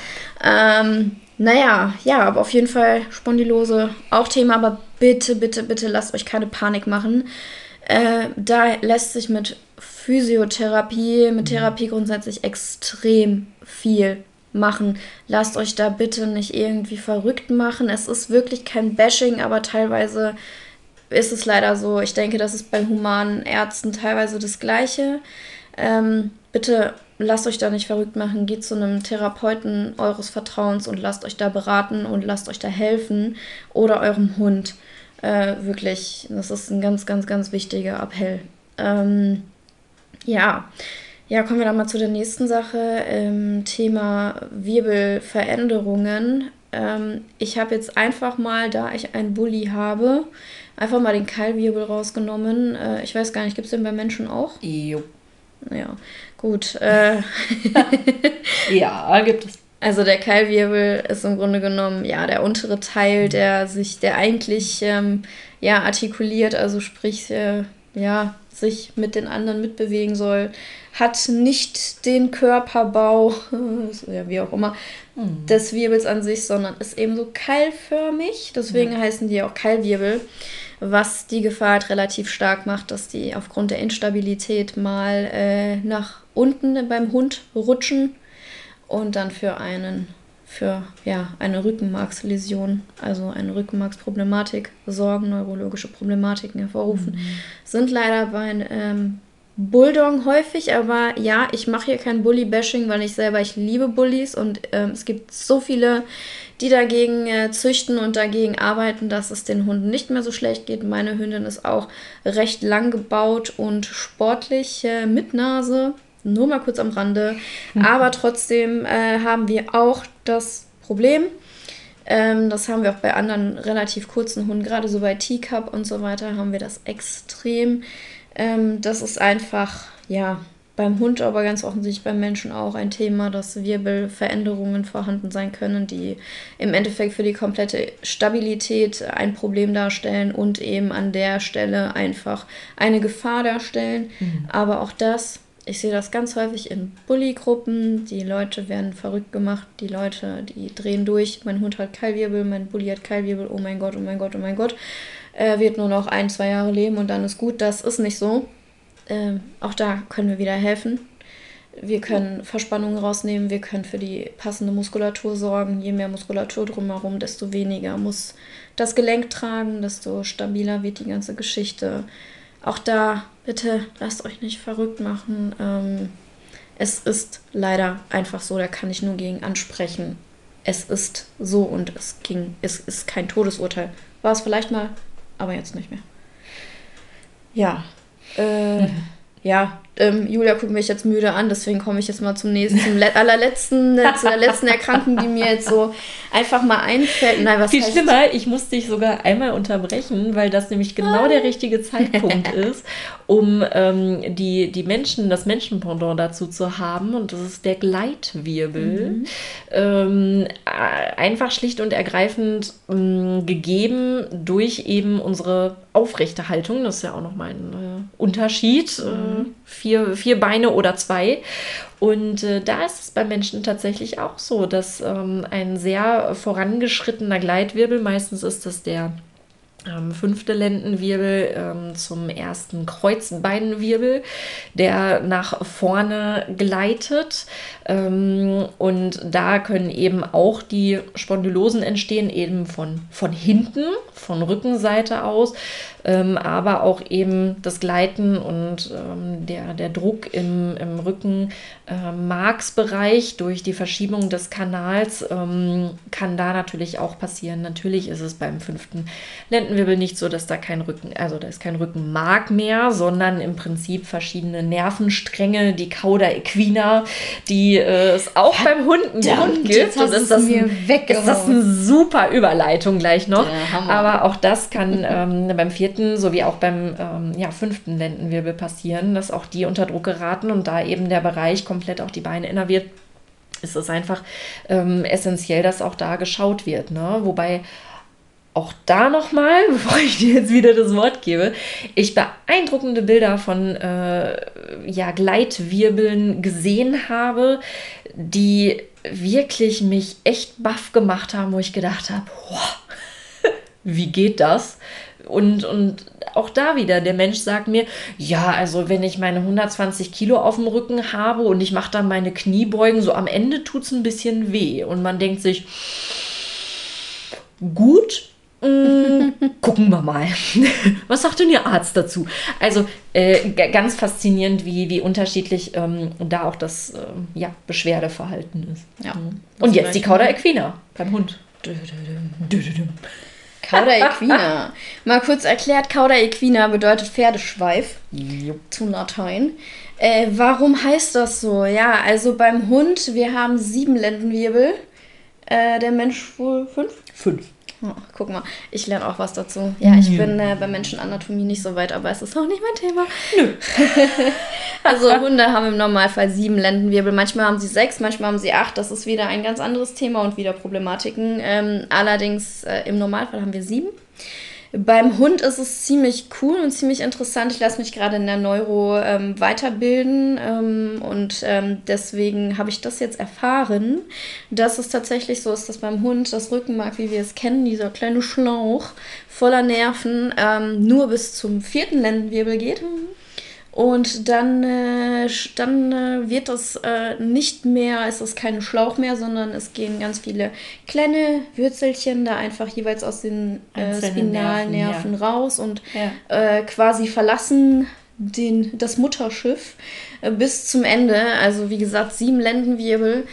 Ähm, naja, ja, aber auf jeden Fall Spondylose auch Thema, aber bitte, bitte, bitte lasst euch keine Panik machen. Äh, da lässt sich mit Physiotherapie, mit mhm. Therapie grundsätzlich extrem viel machen. Lasst euch da bitte nicht irgendwie verrückt machen. Es ist wirklich kein Bashing, aber teilweise ist es leider so. Ich denke, das ist bei humanen Ärzten teilweise das Gleiche. Ähm, bitte lasst euch da nicht verrückt machen. Geht zu einem Therapeuten eures Vertrauens und lasst euch da beraten und lasst euch da helfen. Oder eurem Hund. Äh, wirklich, das ist ein ganz, ganz, ganz wichtiger Appell. Ähm, ja. Ja, kommen wir dann mal zu der nächsten Sache. Ähm, Thema Wirbelveränderungen. Ähm, ich habe jetzt einfach mal, da ich einen Bulli habe, einfach mal den Keilwirbel rausgenommen. Äh, ich weiß gar nicht, gibt es den bei Menschen auch? Jo. Ja, gut. Äh, [laughs] ja, gibt es. Also der Keilwirbel ist im Grunde genommen ja der untere Teil, der sich, der eigentlich ähm, ja artikuliert, also sprich äh, ja sich mit den anderen mitbewegen soll, hat nicht den Körperbau, [laughs] ja, wie auch immer, mhm. des Wirbels an sich, sondern ist eben so keilförmig. Deswegen ja. heißen die auch Keilwirbel was die Gefahr halt relativ stark macht, dass die aufgrund der Instabilität mal äh, nach unten beim Hund rutschen und dann für einen für ja, eine Rückenmarksläsion, also eine Rückenmarksproblematik sorgen, neurologische Problematiken hervorrufen. Mhm. Sind leider bei ähm, Bulldog häufig, aber ja, ich mache hier kein Bully-Bashing, weil ich selber, ich liebe Bullies und ähm, es gibt so viele die dagegen äh, züchten und dagegen arbeiten, dass es den Hunden nicht mehr so schlecht geht. Meine Hündin ist auch recht lang gebaut und sportlich äh, mit Nase. Nur mal kurz am Rande. Mhm. Aber trotzdem äh, haben wir auch das Problem, ähm, das haben wir auch bei anderen relativ kurzen Hunden, gerade so bei Teacup und so weiter, haben wir das extrem. Ähm, das ist einfach, ja, beim Hund, aber ganz offensichtlich beim Menschen auch ein Thema, dass Wirbelveränderungen vorhanden sein können, die im Endeffekt für die komplette Stabilität ein Problem darstellen und eben an der Stelle einfach eine Gefahr darstellen. Mhm. Aber auch das ich sehe das ganz häufig in Bully-Gruppen. Die Leute werden verrückt gemacht. Die Leute, die drehen durch. Mein Hund hat Keilwirbel, mein Bully hat Keilwirbel. Oh mein Gott, oh mein Gott, oh mein Gott. Er wird nur noch ein, zwei Jahre leben und dann ist gut. Das ist nicht so. Ähm, auch da können wir wieder helfen. Wir können Verspannungen rausnehmen, wir können für die passende Muskulatur sorgen. Je mehr Muskulatur drumherum, desto weniger muss das Gelenk tragen, desto stabiler wird die ganze Geschichte. Auch da, bitte lasst euch nicht verrückt machen. Ähm, es ist leider einfach so, da kann ich nur gegen ansprechen. Es ist so und es ging, es ist kein Todesurteil. War es vielleicht mal, aber jetzt nicht mehr. Ja. Äh, mhm. Ja, ähm, Julia guckt mich jetzt müde an, deswegen komme ich jetzt mal zum nächsten, zum allerletzten, äh, zu der letzten Erkrankung, die mir jetzt so einfach mal einfällt. Nein, was Viel heißt schlimmer, ich musste dich sogar einmal unterbrechen, weil das nämlich genau der richtige Zeitpunkt [laughs] ist, um ähm, die, die Menschen, das Menschenpendant dazu zu haben. Und das ist der Gleitwirbel. Mhm. Ähm, einfach schlicht und ergreifend ähm, gegeben durch eben unsere Aufrechterhaltung. Das ist ja auch nochmal ein äh, Unterschied. Mhm. Äh, vier, vier Beine oder zwei. Und äh, da ist es bei Menschen tatsächlich auch so, dass ähm, ein sehr vorangeschrittener Gleitwirbel, meistens ist das der ähm, fünfte Lendenwirbel ähm, zum ersten Kreuzbeinwirbel, der nach vorne gleitet. Ähm, und da können eben auch die Spondylosen entstehen, eben von, von hinten, von Rückenseite aus, ähm, aber auch eben das Gleiten und ähm, der, der Druck im, im Rückenmarksbereich äh, durch die Verschiebung des Kanals ähm, kann da natürlich auch passieren. Natürlich ist es beim fünften Lendenwirbel nicht so, dass da kein Rücken, also da ist kein Rückenmark mehr, sondern im Prinzip verschiedene Nervenstränge, die Cauda equina, die äh, es auch beim Hund, Hund gibt. Und ist das, ein, ist das eine super Überleitung gleich noch. Aber auch das kann ähm, beim vierten sowie auch beim ähm, ja, fünften Lendenwirbel passieren, dass auch die unter Druck geraten und da eben der Bereich komplett auch die Beine innerviert ist es einfach ähm, essentiell, dass auch da geschaut wird. Ne? Wobei auch da nochmal, [laughs] bevor ich dir jetzt wieder das Wort gebe, ich beeindruckende Bilder von äh, ja, Gleitwirbeln gesehen habe, die wirklich mich echt baff gemacht haben, wo ich gedacht habe, [laughs] wie geht das? Und, und auch da wieder, der Mensch sagt mir, ja, also wenn ich meine 120 Kilo auf dem Rücken habe und ich mache dann meine Kniebeugen, so am Ende tut es ein bisschen weh. Und man denkt sich, gut, Mm, [laughs] gucken wir mal. [laughs] Was sagt denn Ihr Arzt dazu? Also äh, ganz faszinierend, wie, wie unterschiedlich ähm, da auch das äh, ja, Beschwerdeverhalten ist. Ja, mhm. Und jetzt die Cauda equina beim Hund. Cauda equina. Mal kurz erklärt, Cauda equina bedeutet Pferdeschweif Jupp. zu Latein. Äh, warum heißt das so? Ja, also beim Hund, wir haben sieben Lendenwirbel. Äh, der Mensch wohl fünf? Fünf. Oh, guck mal, ich lerne auch was dazu. Ja, ich ja. bin äh, bei Menschenanatomie nicht so weit, aber es ist auch nicht mein Thema. Nö. [laughs] also Hunde haben im Normalfall sieben Lendenwirbel. Manchmal haben sie sechs, manchmal haben sie acht. Das ist wieder ein ganz anderes Thema und wieder Problematiken. Ähm, allerdings äh, im Normalfall haben wir sieben. Beim Hund ist es ziemlich cool und ziemlich interessant. Ich lasse mich gerade in der Neuro ähm, weiterbilden ähm, und ähm, deswegen habe ich das jetzt erfahren, dass es tatsächlich so ist, dass beim Hund das Rückenmark, wie wir es kennen, dieser kleine Schlauch voller Nerven, ähm, nur bis zum vierten Lendenwirbel geht. Und dann, äh, dann äh, wird das äh, nicht mehr, es ist kein Schlauch mehr, sondern es gehen ganz viele kleine Würzelchen da einfach jeweils aus den äh, Spinalnerven ja. raus und ja. Äh, quasi verlassen den, das Mutterschiff äh, bis zum Ende. Also wie gesagt, sieben Lendenwirbel.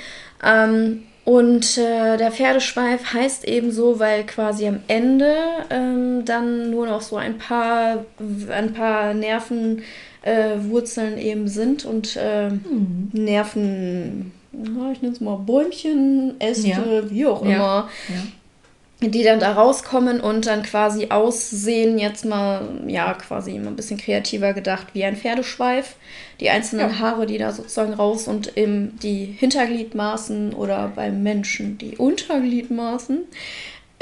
Ähm, und äh, der Pferdeschweif heißt eben so, weil quasi am Ende ähm, dann nur noch so ein paar, ein paar Nerven äh, Wurzeln eben sind und äh, mhm. Nerven, na, ich nenne es mal Bäumchen, Äste, ja. wie auch immer. Ja. Die dann da rauskommen und dann quasi aussehen, jetzt mal, ja, quasi immer ein bisschen kreativer gedacht, wie ein Pferdeschweif. Die einzelnen ja. Haare, die da sozusagen raus und im, die Hintergliedmaßen oder beim Menschen die Untergliedmaßen.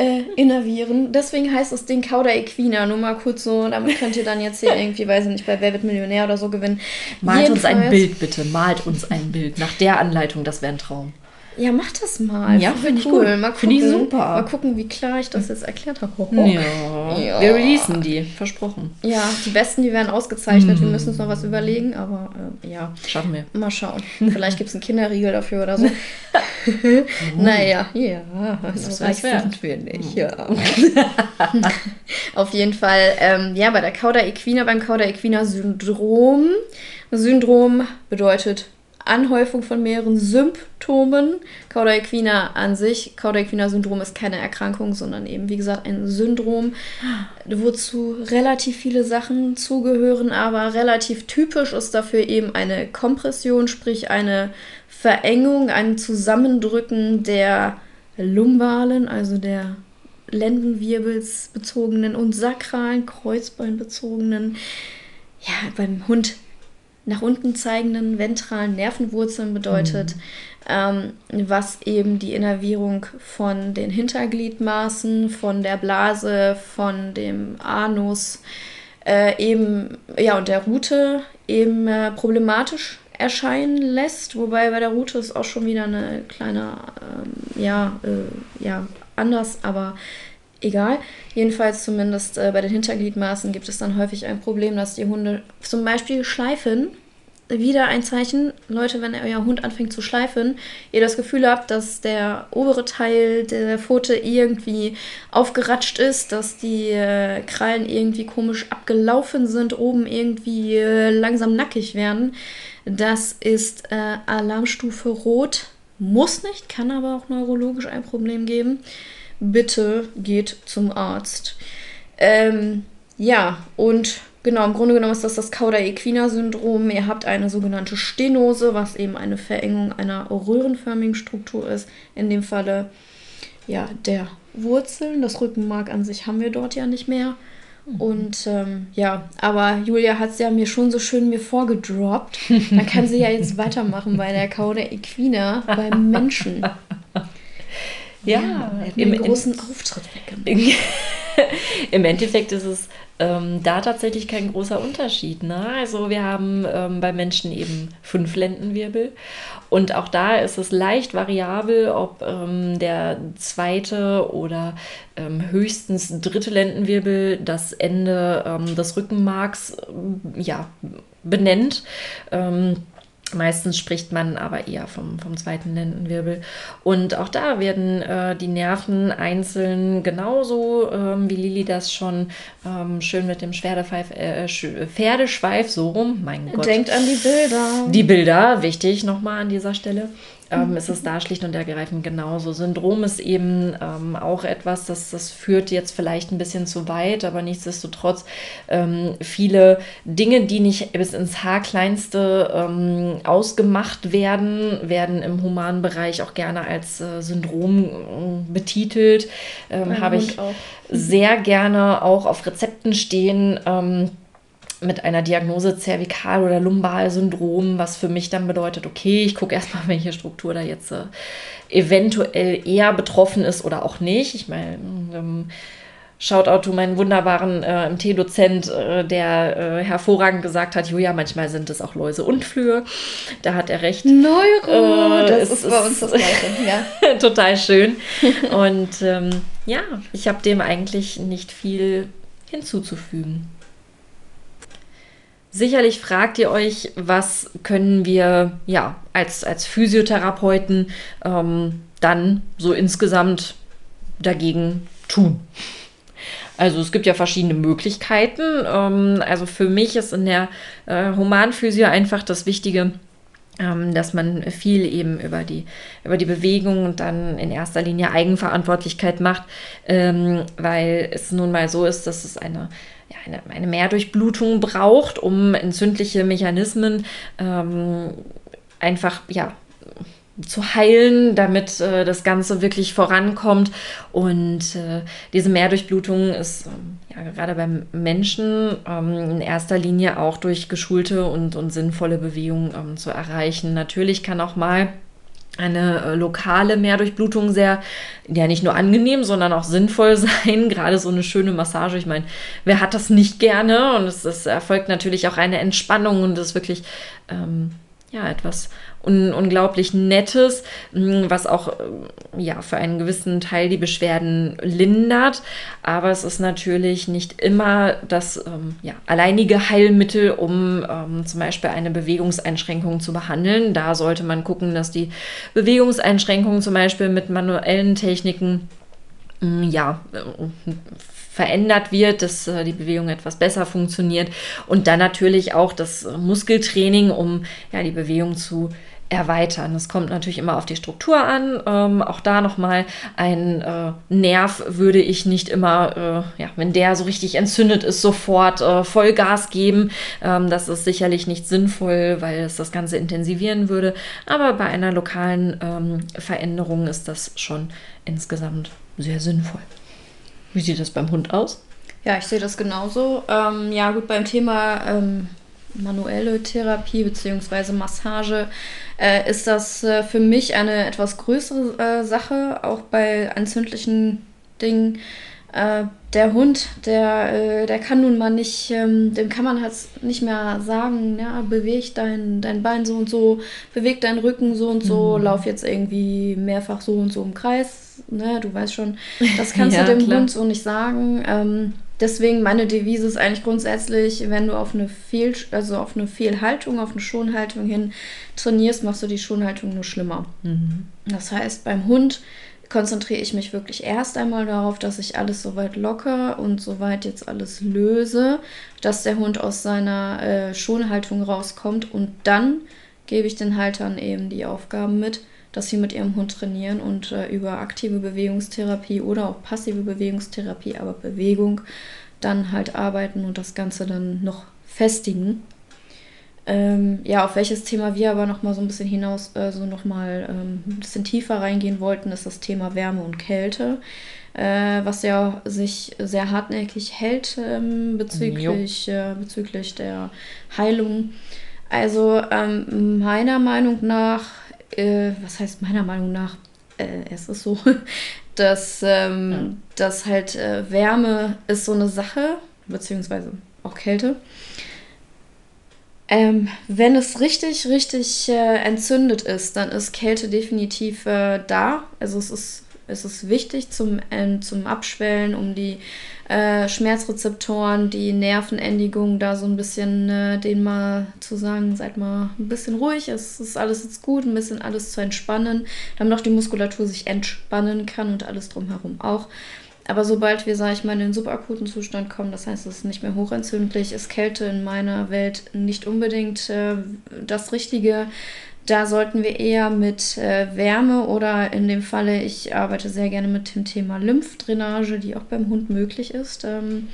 Äh, innervieren. Deswegen heißt das Ding Cauda Equina. Nur mal kurz so, damit könnt ihr dann jetzt hier [laughs] irgendwie, weiß ich nicht, bei Wer wird Millionär oder so gewinnen. Malt Jedenfalls, uns ein Bild bitte, malt uns ein Bild. Nach der Anleitung, das wäre ein Traum. Ja, mach das mal. Ja, finde ich cool. Mal finde ich super. Mal gucken, wie klar ich das jetzt erklärt habe. Ja. ja. Wir releasen die, versprochen. Ja, die besten, die werden ausgezeichnet. Mm. Wir müssen uns noch was überlegen, aber äh, ja. Schaffen wir. Mal schauen. [laughs] Vielleicht gibt es einen Kinderriegel dafür oder so. oh. [laughs] Naja, ja. So reich sind wir nicht, ja. [laughs] Auf jeden Fall, ähm, ja, bei der Cauda equina, beim Cauda equina Syndrom. Syndrom bedeutet Anhäufung von mehreren Symptomen. Cauda equina an sich, Cauda equina Syndrom ist keine Erkrankung, sondern eben, wie gesagt, ein Syndrom, wozu relativ viele Sachen zugehören, aber relativ typisch ist dafür eben eine Kompression, sprich eine Verengung, ein Zusammendrücken der lumbalen, also der Lendenwirbelsbezogenen und sakralen, Kreuzbeinbezogenen. Ja, beim Hund nach unten zeigenden ventralen Nervenwurzeln bedeutet, mhm. ähm, was eben die Innervierung von den Hintergliedmaßen, von der Blase, von dem Anus äh, eben, ja, und der Rute eben äh, problematisch erscheinen lässt, wobei bei der Rute ist auch schon wieder eine kleine, ähm, ja, äh, ja, anders, aber egal. Jedenfalls zumindest äh, bei den Hintergliedmaßen gibt es dann häufig ein Problem, dass die Hunde zum Beispiel schleifen. Wieder ein Zeichen, Leute, wenn euer Hund anfängt zu schleifen, ihr das Gefühl habt, dass der obere Teil der Pfote irgendwie aufgeratscht ist, dass die äh, Krallen irgendwie komisch abgelaufen sind, oben irgendwie äh, langsam nackig werden. Das ist äh, Alarmstufe Rot. Muss nicht, kann aber auch neurologisch ein Problem geben bitte geht zum Arzt. Ähm, ja, und genau, im Grunde genommen ist das das Cauda-Equina-Syndrom. Ihr habt eine sogenannte Stenose, was eben eine Verengung einer röhrenförmigen Struktur ist. In dem Falle ja, der Wurzeln. Das Rückenmark an sich haben wir dort ja nicht mehr. Und ähm, ja, aber Julia hat es ja mir schon so schön mir vorgedroppt. Dann kann sie ja jetzt [laughs] weitermachen bei der Cauda Equina beim Menschen. Ja, ja im großen Auftritt weggenommen. [laughs] Im Endeffekt ist es ähm, da tatsächlich kein großer Unterschied. Ne? Also wir haben ähm, bei Menschen eben fünf Lendenwirbel und auch da ist es leicht variabel, ob ähm, der zweite oder ähm, höchstens dritte Lendenwirbel das Ende ähm, des Rückenmarks ja, benennt. Ähm, Meistens spricht man aber eher vom, vom zweiten Lendenwirbel. Und auch da werden äh, die Nerven einzeln genauso, ähm, wie Lili das schon ähm, schön mit dem Pferdepfeif, äh, Pferdeschweif so rum, mein Gott. Denkt an die Bilder. Die Bilder, wichtig nochmal an dieser Stelle ähm, ist es da schlicht und ergreifend genauso. Syndrom ist eben ähm, auch etwas, das, das führt jetzt vielleicht ein bisschen zu weit, aber nichtsdestotrotz ähm, viele Dinge, die nicht bis ins Haarkleinste ähm, ausgemacht werden, werden im humanen Bereich auch gerne als äh, Syndrom äh, betitelt. Ähm, Habe ich auch. sehr gerne auch auf Rezepten stehen ähm, mit einer Diagnose Zervikal- oder Lumbalsyndrom, was für mich dann bedeutet, okay, ich gucke erstmal, [laughs] welche Struktur da jetzt äh, eventuell eher betroffen ist oder auch nicht. Ich meine, ähm, Shoutout to meinen wunderbaren äh, MT-Dozent, äh, der äh, hervorragend gesagt hat, Julia, manchmal sind es auch Läuse und Flöhe. Da hat er recht. Neuro, äh, das ist bei uns das Gleiche, ja. [laughs] total schön. [laughs] Und ähm, ja, ich habe dem eigentlich nicht viel hinzuzufügen. Sicherlich fragt ihr euch, was können wir ja als, als Physiotherapeuten ähm, dann so insgesamt dagegen tun. Also es gibt ja verschiedene Möglichkeiten. Ähm, also für mich ist in der äh, Humanphysio einfach das Wichtige, ähm, dass man viel eben über die, über die Bewegung und dann in erster Linie Eigenverantwortlichkeit macht, ähm, weil es nun mal so ist, dass es eine eine, eine Mehrdurchblutung braucht, um entzündliche Mechanismen ähm, einfach ja, zu heilen, damit äh, das Ganze wirklich vorankommt. Und äh, diese Mehrdurchblutung ist ähm, ja gerade beim Menschen ähm, in erster Linie auch durch geschulte und, und sinnvolle Bewegungen ähm, zu erreichen. Natürlich kann auch mal eine äh, lokale Mehrdurchblutung sehr, ja nicht nur angenehm, sondern auch sinnvoll [laughs] sein. Gerade so eine schöne Massage. Ich meine, wer hat das nicht gerne? Und es, es erfolgt natürlich auch eine Entspannung und ist wirklich ähm, ja etwas un unglaublich Nettes, mm, was auch äh, ja für einen gewissen Teil die Beschwerden lindert. Aber es ist natürlich nicht immer das ähm, ja, alleinige Heilmittel, um ähm, zum Beispiel eine Bewegungseinschränkung zu behandeln. Da sollte man gucken, dass die Bewegungseinschränkungen zum Beispiel mit manuellen Techniken mm, ja, äh, verändert wird, dass äh, die Bewegung etwas besser funktioniert und dann natürlich auch das Muskeltraining, um ja die Bewegung zu erweitern. Es kommt natürlich immer auf die Struktur an. Ähm, auch da nochmal ein äh, Nerv würde ich nicht immer, äh, ja, wenn der so richtig entzündet ist, sofort äh, Vollgas geben. Ähm, das ist sicherlich nicht sinnvoll, weil es das Ganze intensivieren würde. Aber bei einer lokalen ähm, Veränderung ist das schon insgesamt sehr sinnvoll. Wie sieht das beim Hund aus? Ja, ich sehe das genauso. Ähm, ja, gut, beim Thema ähm, manuelle Therapie bzw. Massage äh, ist das äh, für mich eine etwas größere äh, Sache, auch bei entzündlichen Dingen. Äh, der Hund, der, äh, der kann nun mal nicht, ähm, dem kann man halt nicht mehr sagen, ja, beweg dein, dein Bein so und so, beweg deinen Rücken so und so, mhm. lauf jetzt irgendwie mehrfach so und so im Kreis. Ne? Du weißt schon, das [laughs] kannst ja, du dem klar. Hund so nicht sagen. Ähm, Deswegen meine Devise ist eigentlich grundsätzlich, wenn du auf eine Fehl, also auf eine Fehlhaltung, auf eine Schonhaltung hin trainierst, machst du die Schonhaltung nur schlimmer. Mhm. Das heißt, beim Hund konzentriere ich mich wirklich erst einmal darauf, dass ich alles soweit locker und soweit jetzt alles löse, dass der Hund aus seiner äh, Schonhaltung rauskommt und dann gebe ich den Haltern eben die Aufgaben mit, dass sie mit ihrem Hund trainieren und äh, über aktive Bewegungstherapie oder auch passive Bewegungstherapie, aber Bewegung dann halt arbeiten und das Ganze dann noch festigen. Ähm, ja, auf welches Thema wir aber noch mal so ein bisschen hinaus, äh, so noch mal ähm, ein bisschen tiefer reingehen wollten, ist das Thema Wärme und Kälte, äh, was ja sich sehr hartnäckig hält ähm, bezüglich, äh, bezüglich der Heilung. Also ähm, meiner Meinung nach äh, was heißt meiner Meinung nach, äh, es ist so, [laughs] dass, ähm, ja. dass halt äh, Wärme ist so eine Sache, beziehungsweise auch Kälte. Ähm, wenn es richtig, richtig äh, entzündet ist, dann ist Kälte definitiv äh, da. Also es ist, es ist wichtig zum, äh, zum Abschwellen, um die äh, Schmerzrezeptoren, die Nervenendigung, da so ein bisschen äh, denen mal zu sagen, seid mal ein bisschen ruhig, es ist alles jetzt gut, ein bisschen alles zu entspannen, damit auch die Muskulatur sich entspannen kann und alles drumherum auch. Aber sobald wir, sage ich mal, in den subakuten Zustand kommen, das heißt, es ist nicht mehr hochentzündlich, ist Kälte in meiner Welt nicht unbedingt äh, das Richtige. Da sollten wir eher mit äh, Wärme oder in dem Falle, ich arbeite sehr gerne mit dem Thema Lymphdrainage, die auch beim Hund möglich ist. Ähm,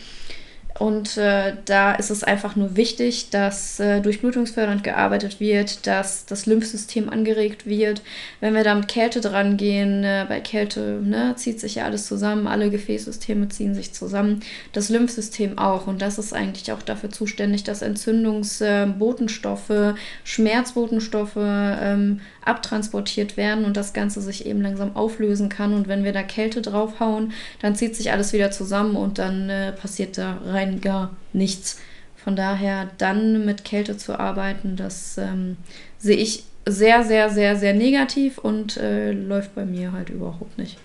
und äh, da ist es einfach nur wichtig, dass äh, durchblutungsfördernd gearbeitet wird, dass das Lymphsystem angeregt wird. Wenn wir da mit Kälte dran gehen, äh, bei Kälte ne, zieht sich ja alles zusammen, alle Gefäßsysteme ziehen sich zusammen, das Lymphsystem auch. Und das ist eigentlich auch dafür zuständig, dass Entzündungsbotenstoffe, äh, Schmerzbotenstoffe ähm, abtransportiert werden und das Ganze sich eben langsam auflösen kann. Und wenn wir da Kälte draufhauen, dann zieht sich alles wieder zusammen und dann äh, passiert da rein gar nichts. Von daher dann mit Kälte zu arbeiten, das ähm, sehe ich sehr, sehr, sehr, sehr negativ und äh, läuft bei mir halt überhaupt nicht.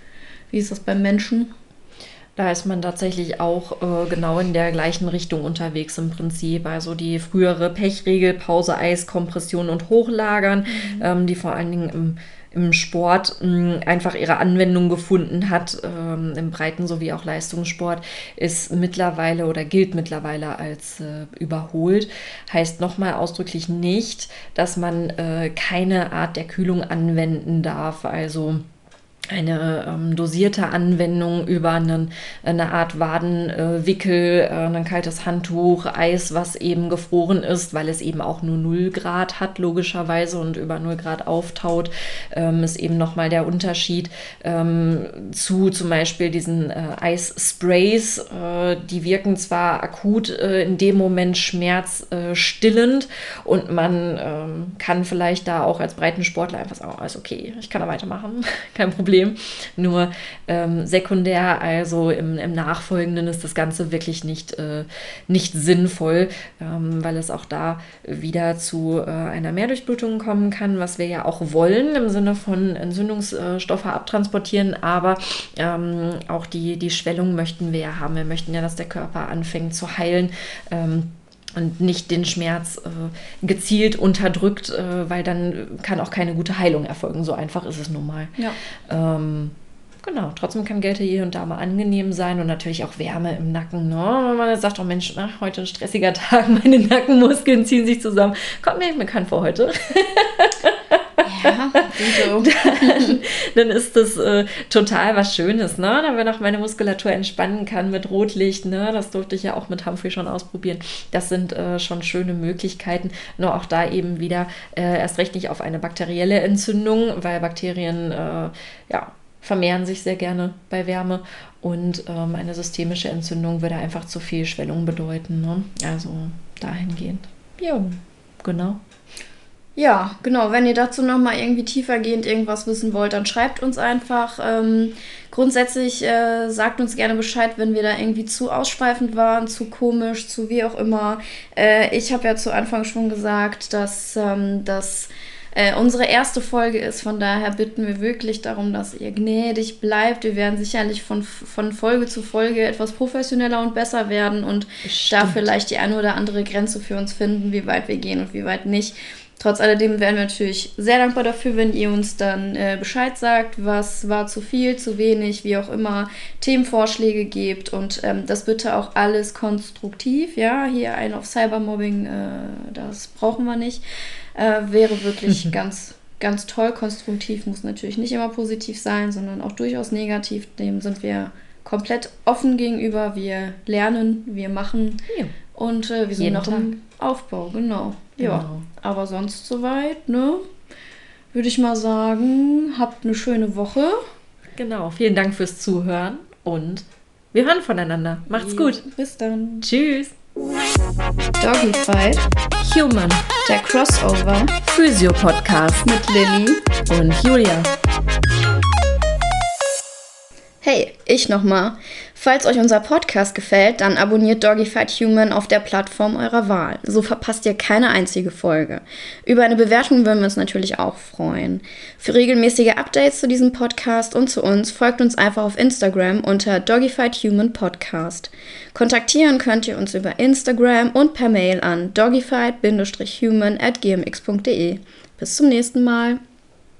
Wie ist das beim Menschen? Da ist man tatsächlich auch äh, genau in der gleichen Richtung unterwegs im Prinzip. Also die frühere Pechregel, Pause, Eis, Kompression und Hochlagern, mhm. ähm, die vor allen Dingen im, im Sport mh, hm, einfach ihre Anwendung gefunden hat, ähm, im Breiten- sowie auch Leistungssport, ist mittlerweile oder gilt mittlerweile als äh, überholt. Heißt nochmal ausdrücklich nicht, dass man äh, keine Art der Kühlung anwenden darf. Also eine ähm, dosierte Anwendung über einen, eine Art Wadenwickel, äh, ein kaltes Handtuch, Eis, was eben gefroren ist, weil es eben auch nur 0 Grad hat, logischerweise, und über 0 Grad auftaut, ähm, ist eben nochmal der Unterschied ähm, zu zum Beispiel diesen äh, Eissprays. Äh, die wirken zwar akut äh, in dem Moment schmerzstillend und man ähm, kann vielleicht da auch als Breitensportler einfach sagen, oh, ist okay, ich kann da weitermachen, [laughs] kein Problem. Problem. Nur ähm, sekundär, also im, im, Nachfolgenden, ist das Ganze wirklich nicht, äh, nicht sinnvoll, ähm, weil es auch da wieder zu äh, einer Mehrdurchblutung kommen kann, was wir ja auch wollen im Sinne von Entzündungsstoffe abtransportieren, aber ähm, auch die, die Schwellung möchten wir ja haben. Wir möchten ja, dass der Körper anfängt zu heilen. Ähm, und nicht den Schmerz äh, gezielt unterdrückt, äh, weil dann kann auch keine gute Heilung erfolgen. So einfach ist es nun mal. Ja. Ähm, genau, trotzdem kann Gelte hier und da mal angenehm sein und natürlich auch Wärme im Nacken. Ne? Wenn man sagt, oh Mensch, na, heute ein stressiger [laughs] Tag, meine Nackenmuskeln ziehen sich zusammen. Kommt mir nicht bekannt vor heute. [laughs] Ja, dann, dann, ist das äh, total was Schönes, ne? Wenn auch meine Muskulatur entspannen kann mit Rotlicht, ne? Das durfte ich ja auch mit Humphrey schon ausprobieren. Das sind äh, schon schöne Möglichkeiten. Nur auch da eben wieder äh, erst recht nicht auf eine bakterielle Entzündung, weil Bakterien, äh, ja, vermehren sich sehr gerne bei Wärme und ähm, eine systemische Entzündung würde einfach zu viel Schwellung bedeuten. Ne? Also dahingehend. Ja, genau. Ja, genau. Wenn ihr dazu nochmal irgendwie tiefergehend irgendwas wissen wollt, dann schreibt uns einfach. Ähm, grundsätzlich äh, sagt uns gerne Bescheid, wenn wir da irgendwie zu ausschweifend waren, zu komisch, zu wie auch immer. Äh, ich habe ja zu Anfang schon gesagt, dass ähm, das äh, unsere erste Folge ist. Von daher bitten wir wirklich darum, dass ihr gnädig bleibt. Wir werden sicherlich von, von Folge zu Folge etwas professioneller und besser werden und Stimmt. da vielleicht die eine oder andere Grenze für uns finden, wie weit wir gehen und wie weit nicht. Trotz alledem wären wir natürlich sehr dankbar dafür, wenn ihr uns dann äh, Bescheid sagt, was war zu viel, zu wenig, wie auch immer, Themenvorschläge gebt und ähm, das bitte auch alles konstruktiv. Ja, hier ein auf Cybermobbing, äh, das brauchen wir nicht. Äh, wäre wirklich ganz, ganz toll. Konstruktiv muss natürlich nicht immer positiv sein, sondern auch durchaus negativ. Dem sind wir komplett offen gegenüber. Wir lernen, wir machen ja. und äh, wir sind noch Tag. im Aufbau, genau. Ja, genau. aber sonst soweit, ne? Würde ich mal sagen, habt eine schöne Woche. Genau, vielen Dank fürs Zuhören und wir hören voneinander. Macht's gut. Bis dann. Tschüss. Doggy Fight. Human. Der Crossover. Physio Podcast. Mit Lilly. Und Julia. Hey, ich nochmal. Falls euch unser Podcast gefällt, dann abonniert Doggyfight Human auf der Plattform eurer Wahl. So verpasst ihr keine einzige Folge. Über eine Bewertung würden wir uns natürlich auch freuen. Für regelmäßige Updates zu diesem Podcast und zu uns folgt uns einfach auf Instagram unter Doggyfight Human Podcast. Kontaktieren könnt ihr uns über Instagram und per Mail an doggyfight-human at gmx.de. Bis zum nächsten Mal.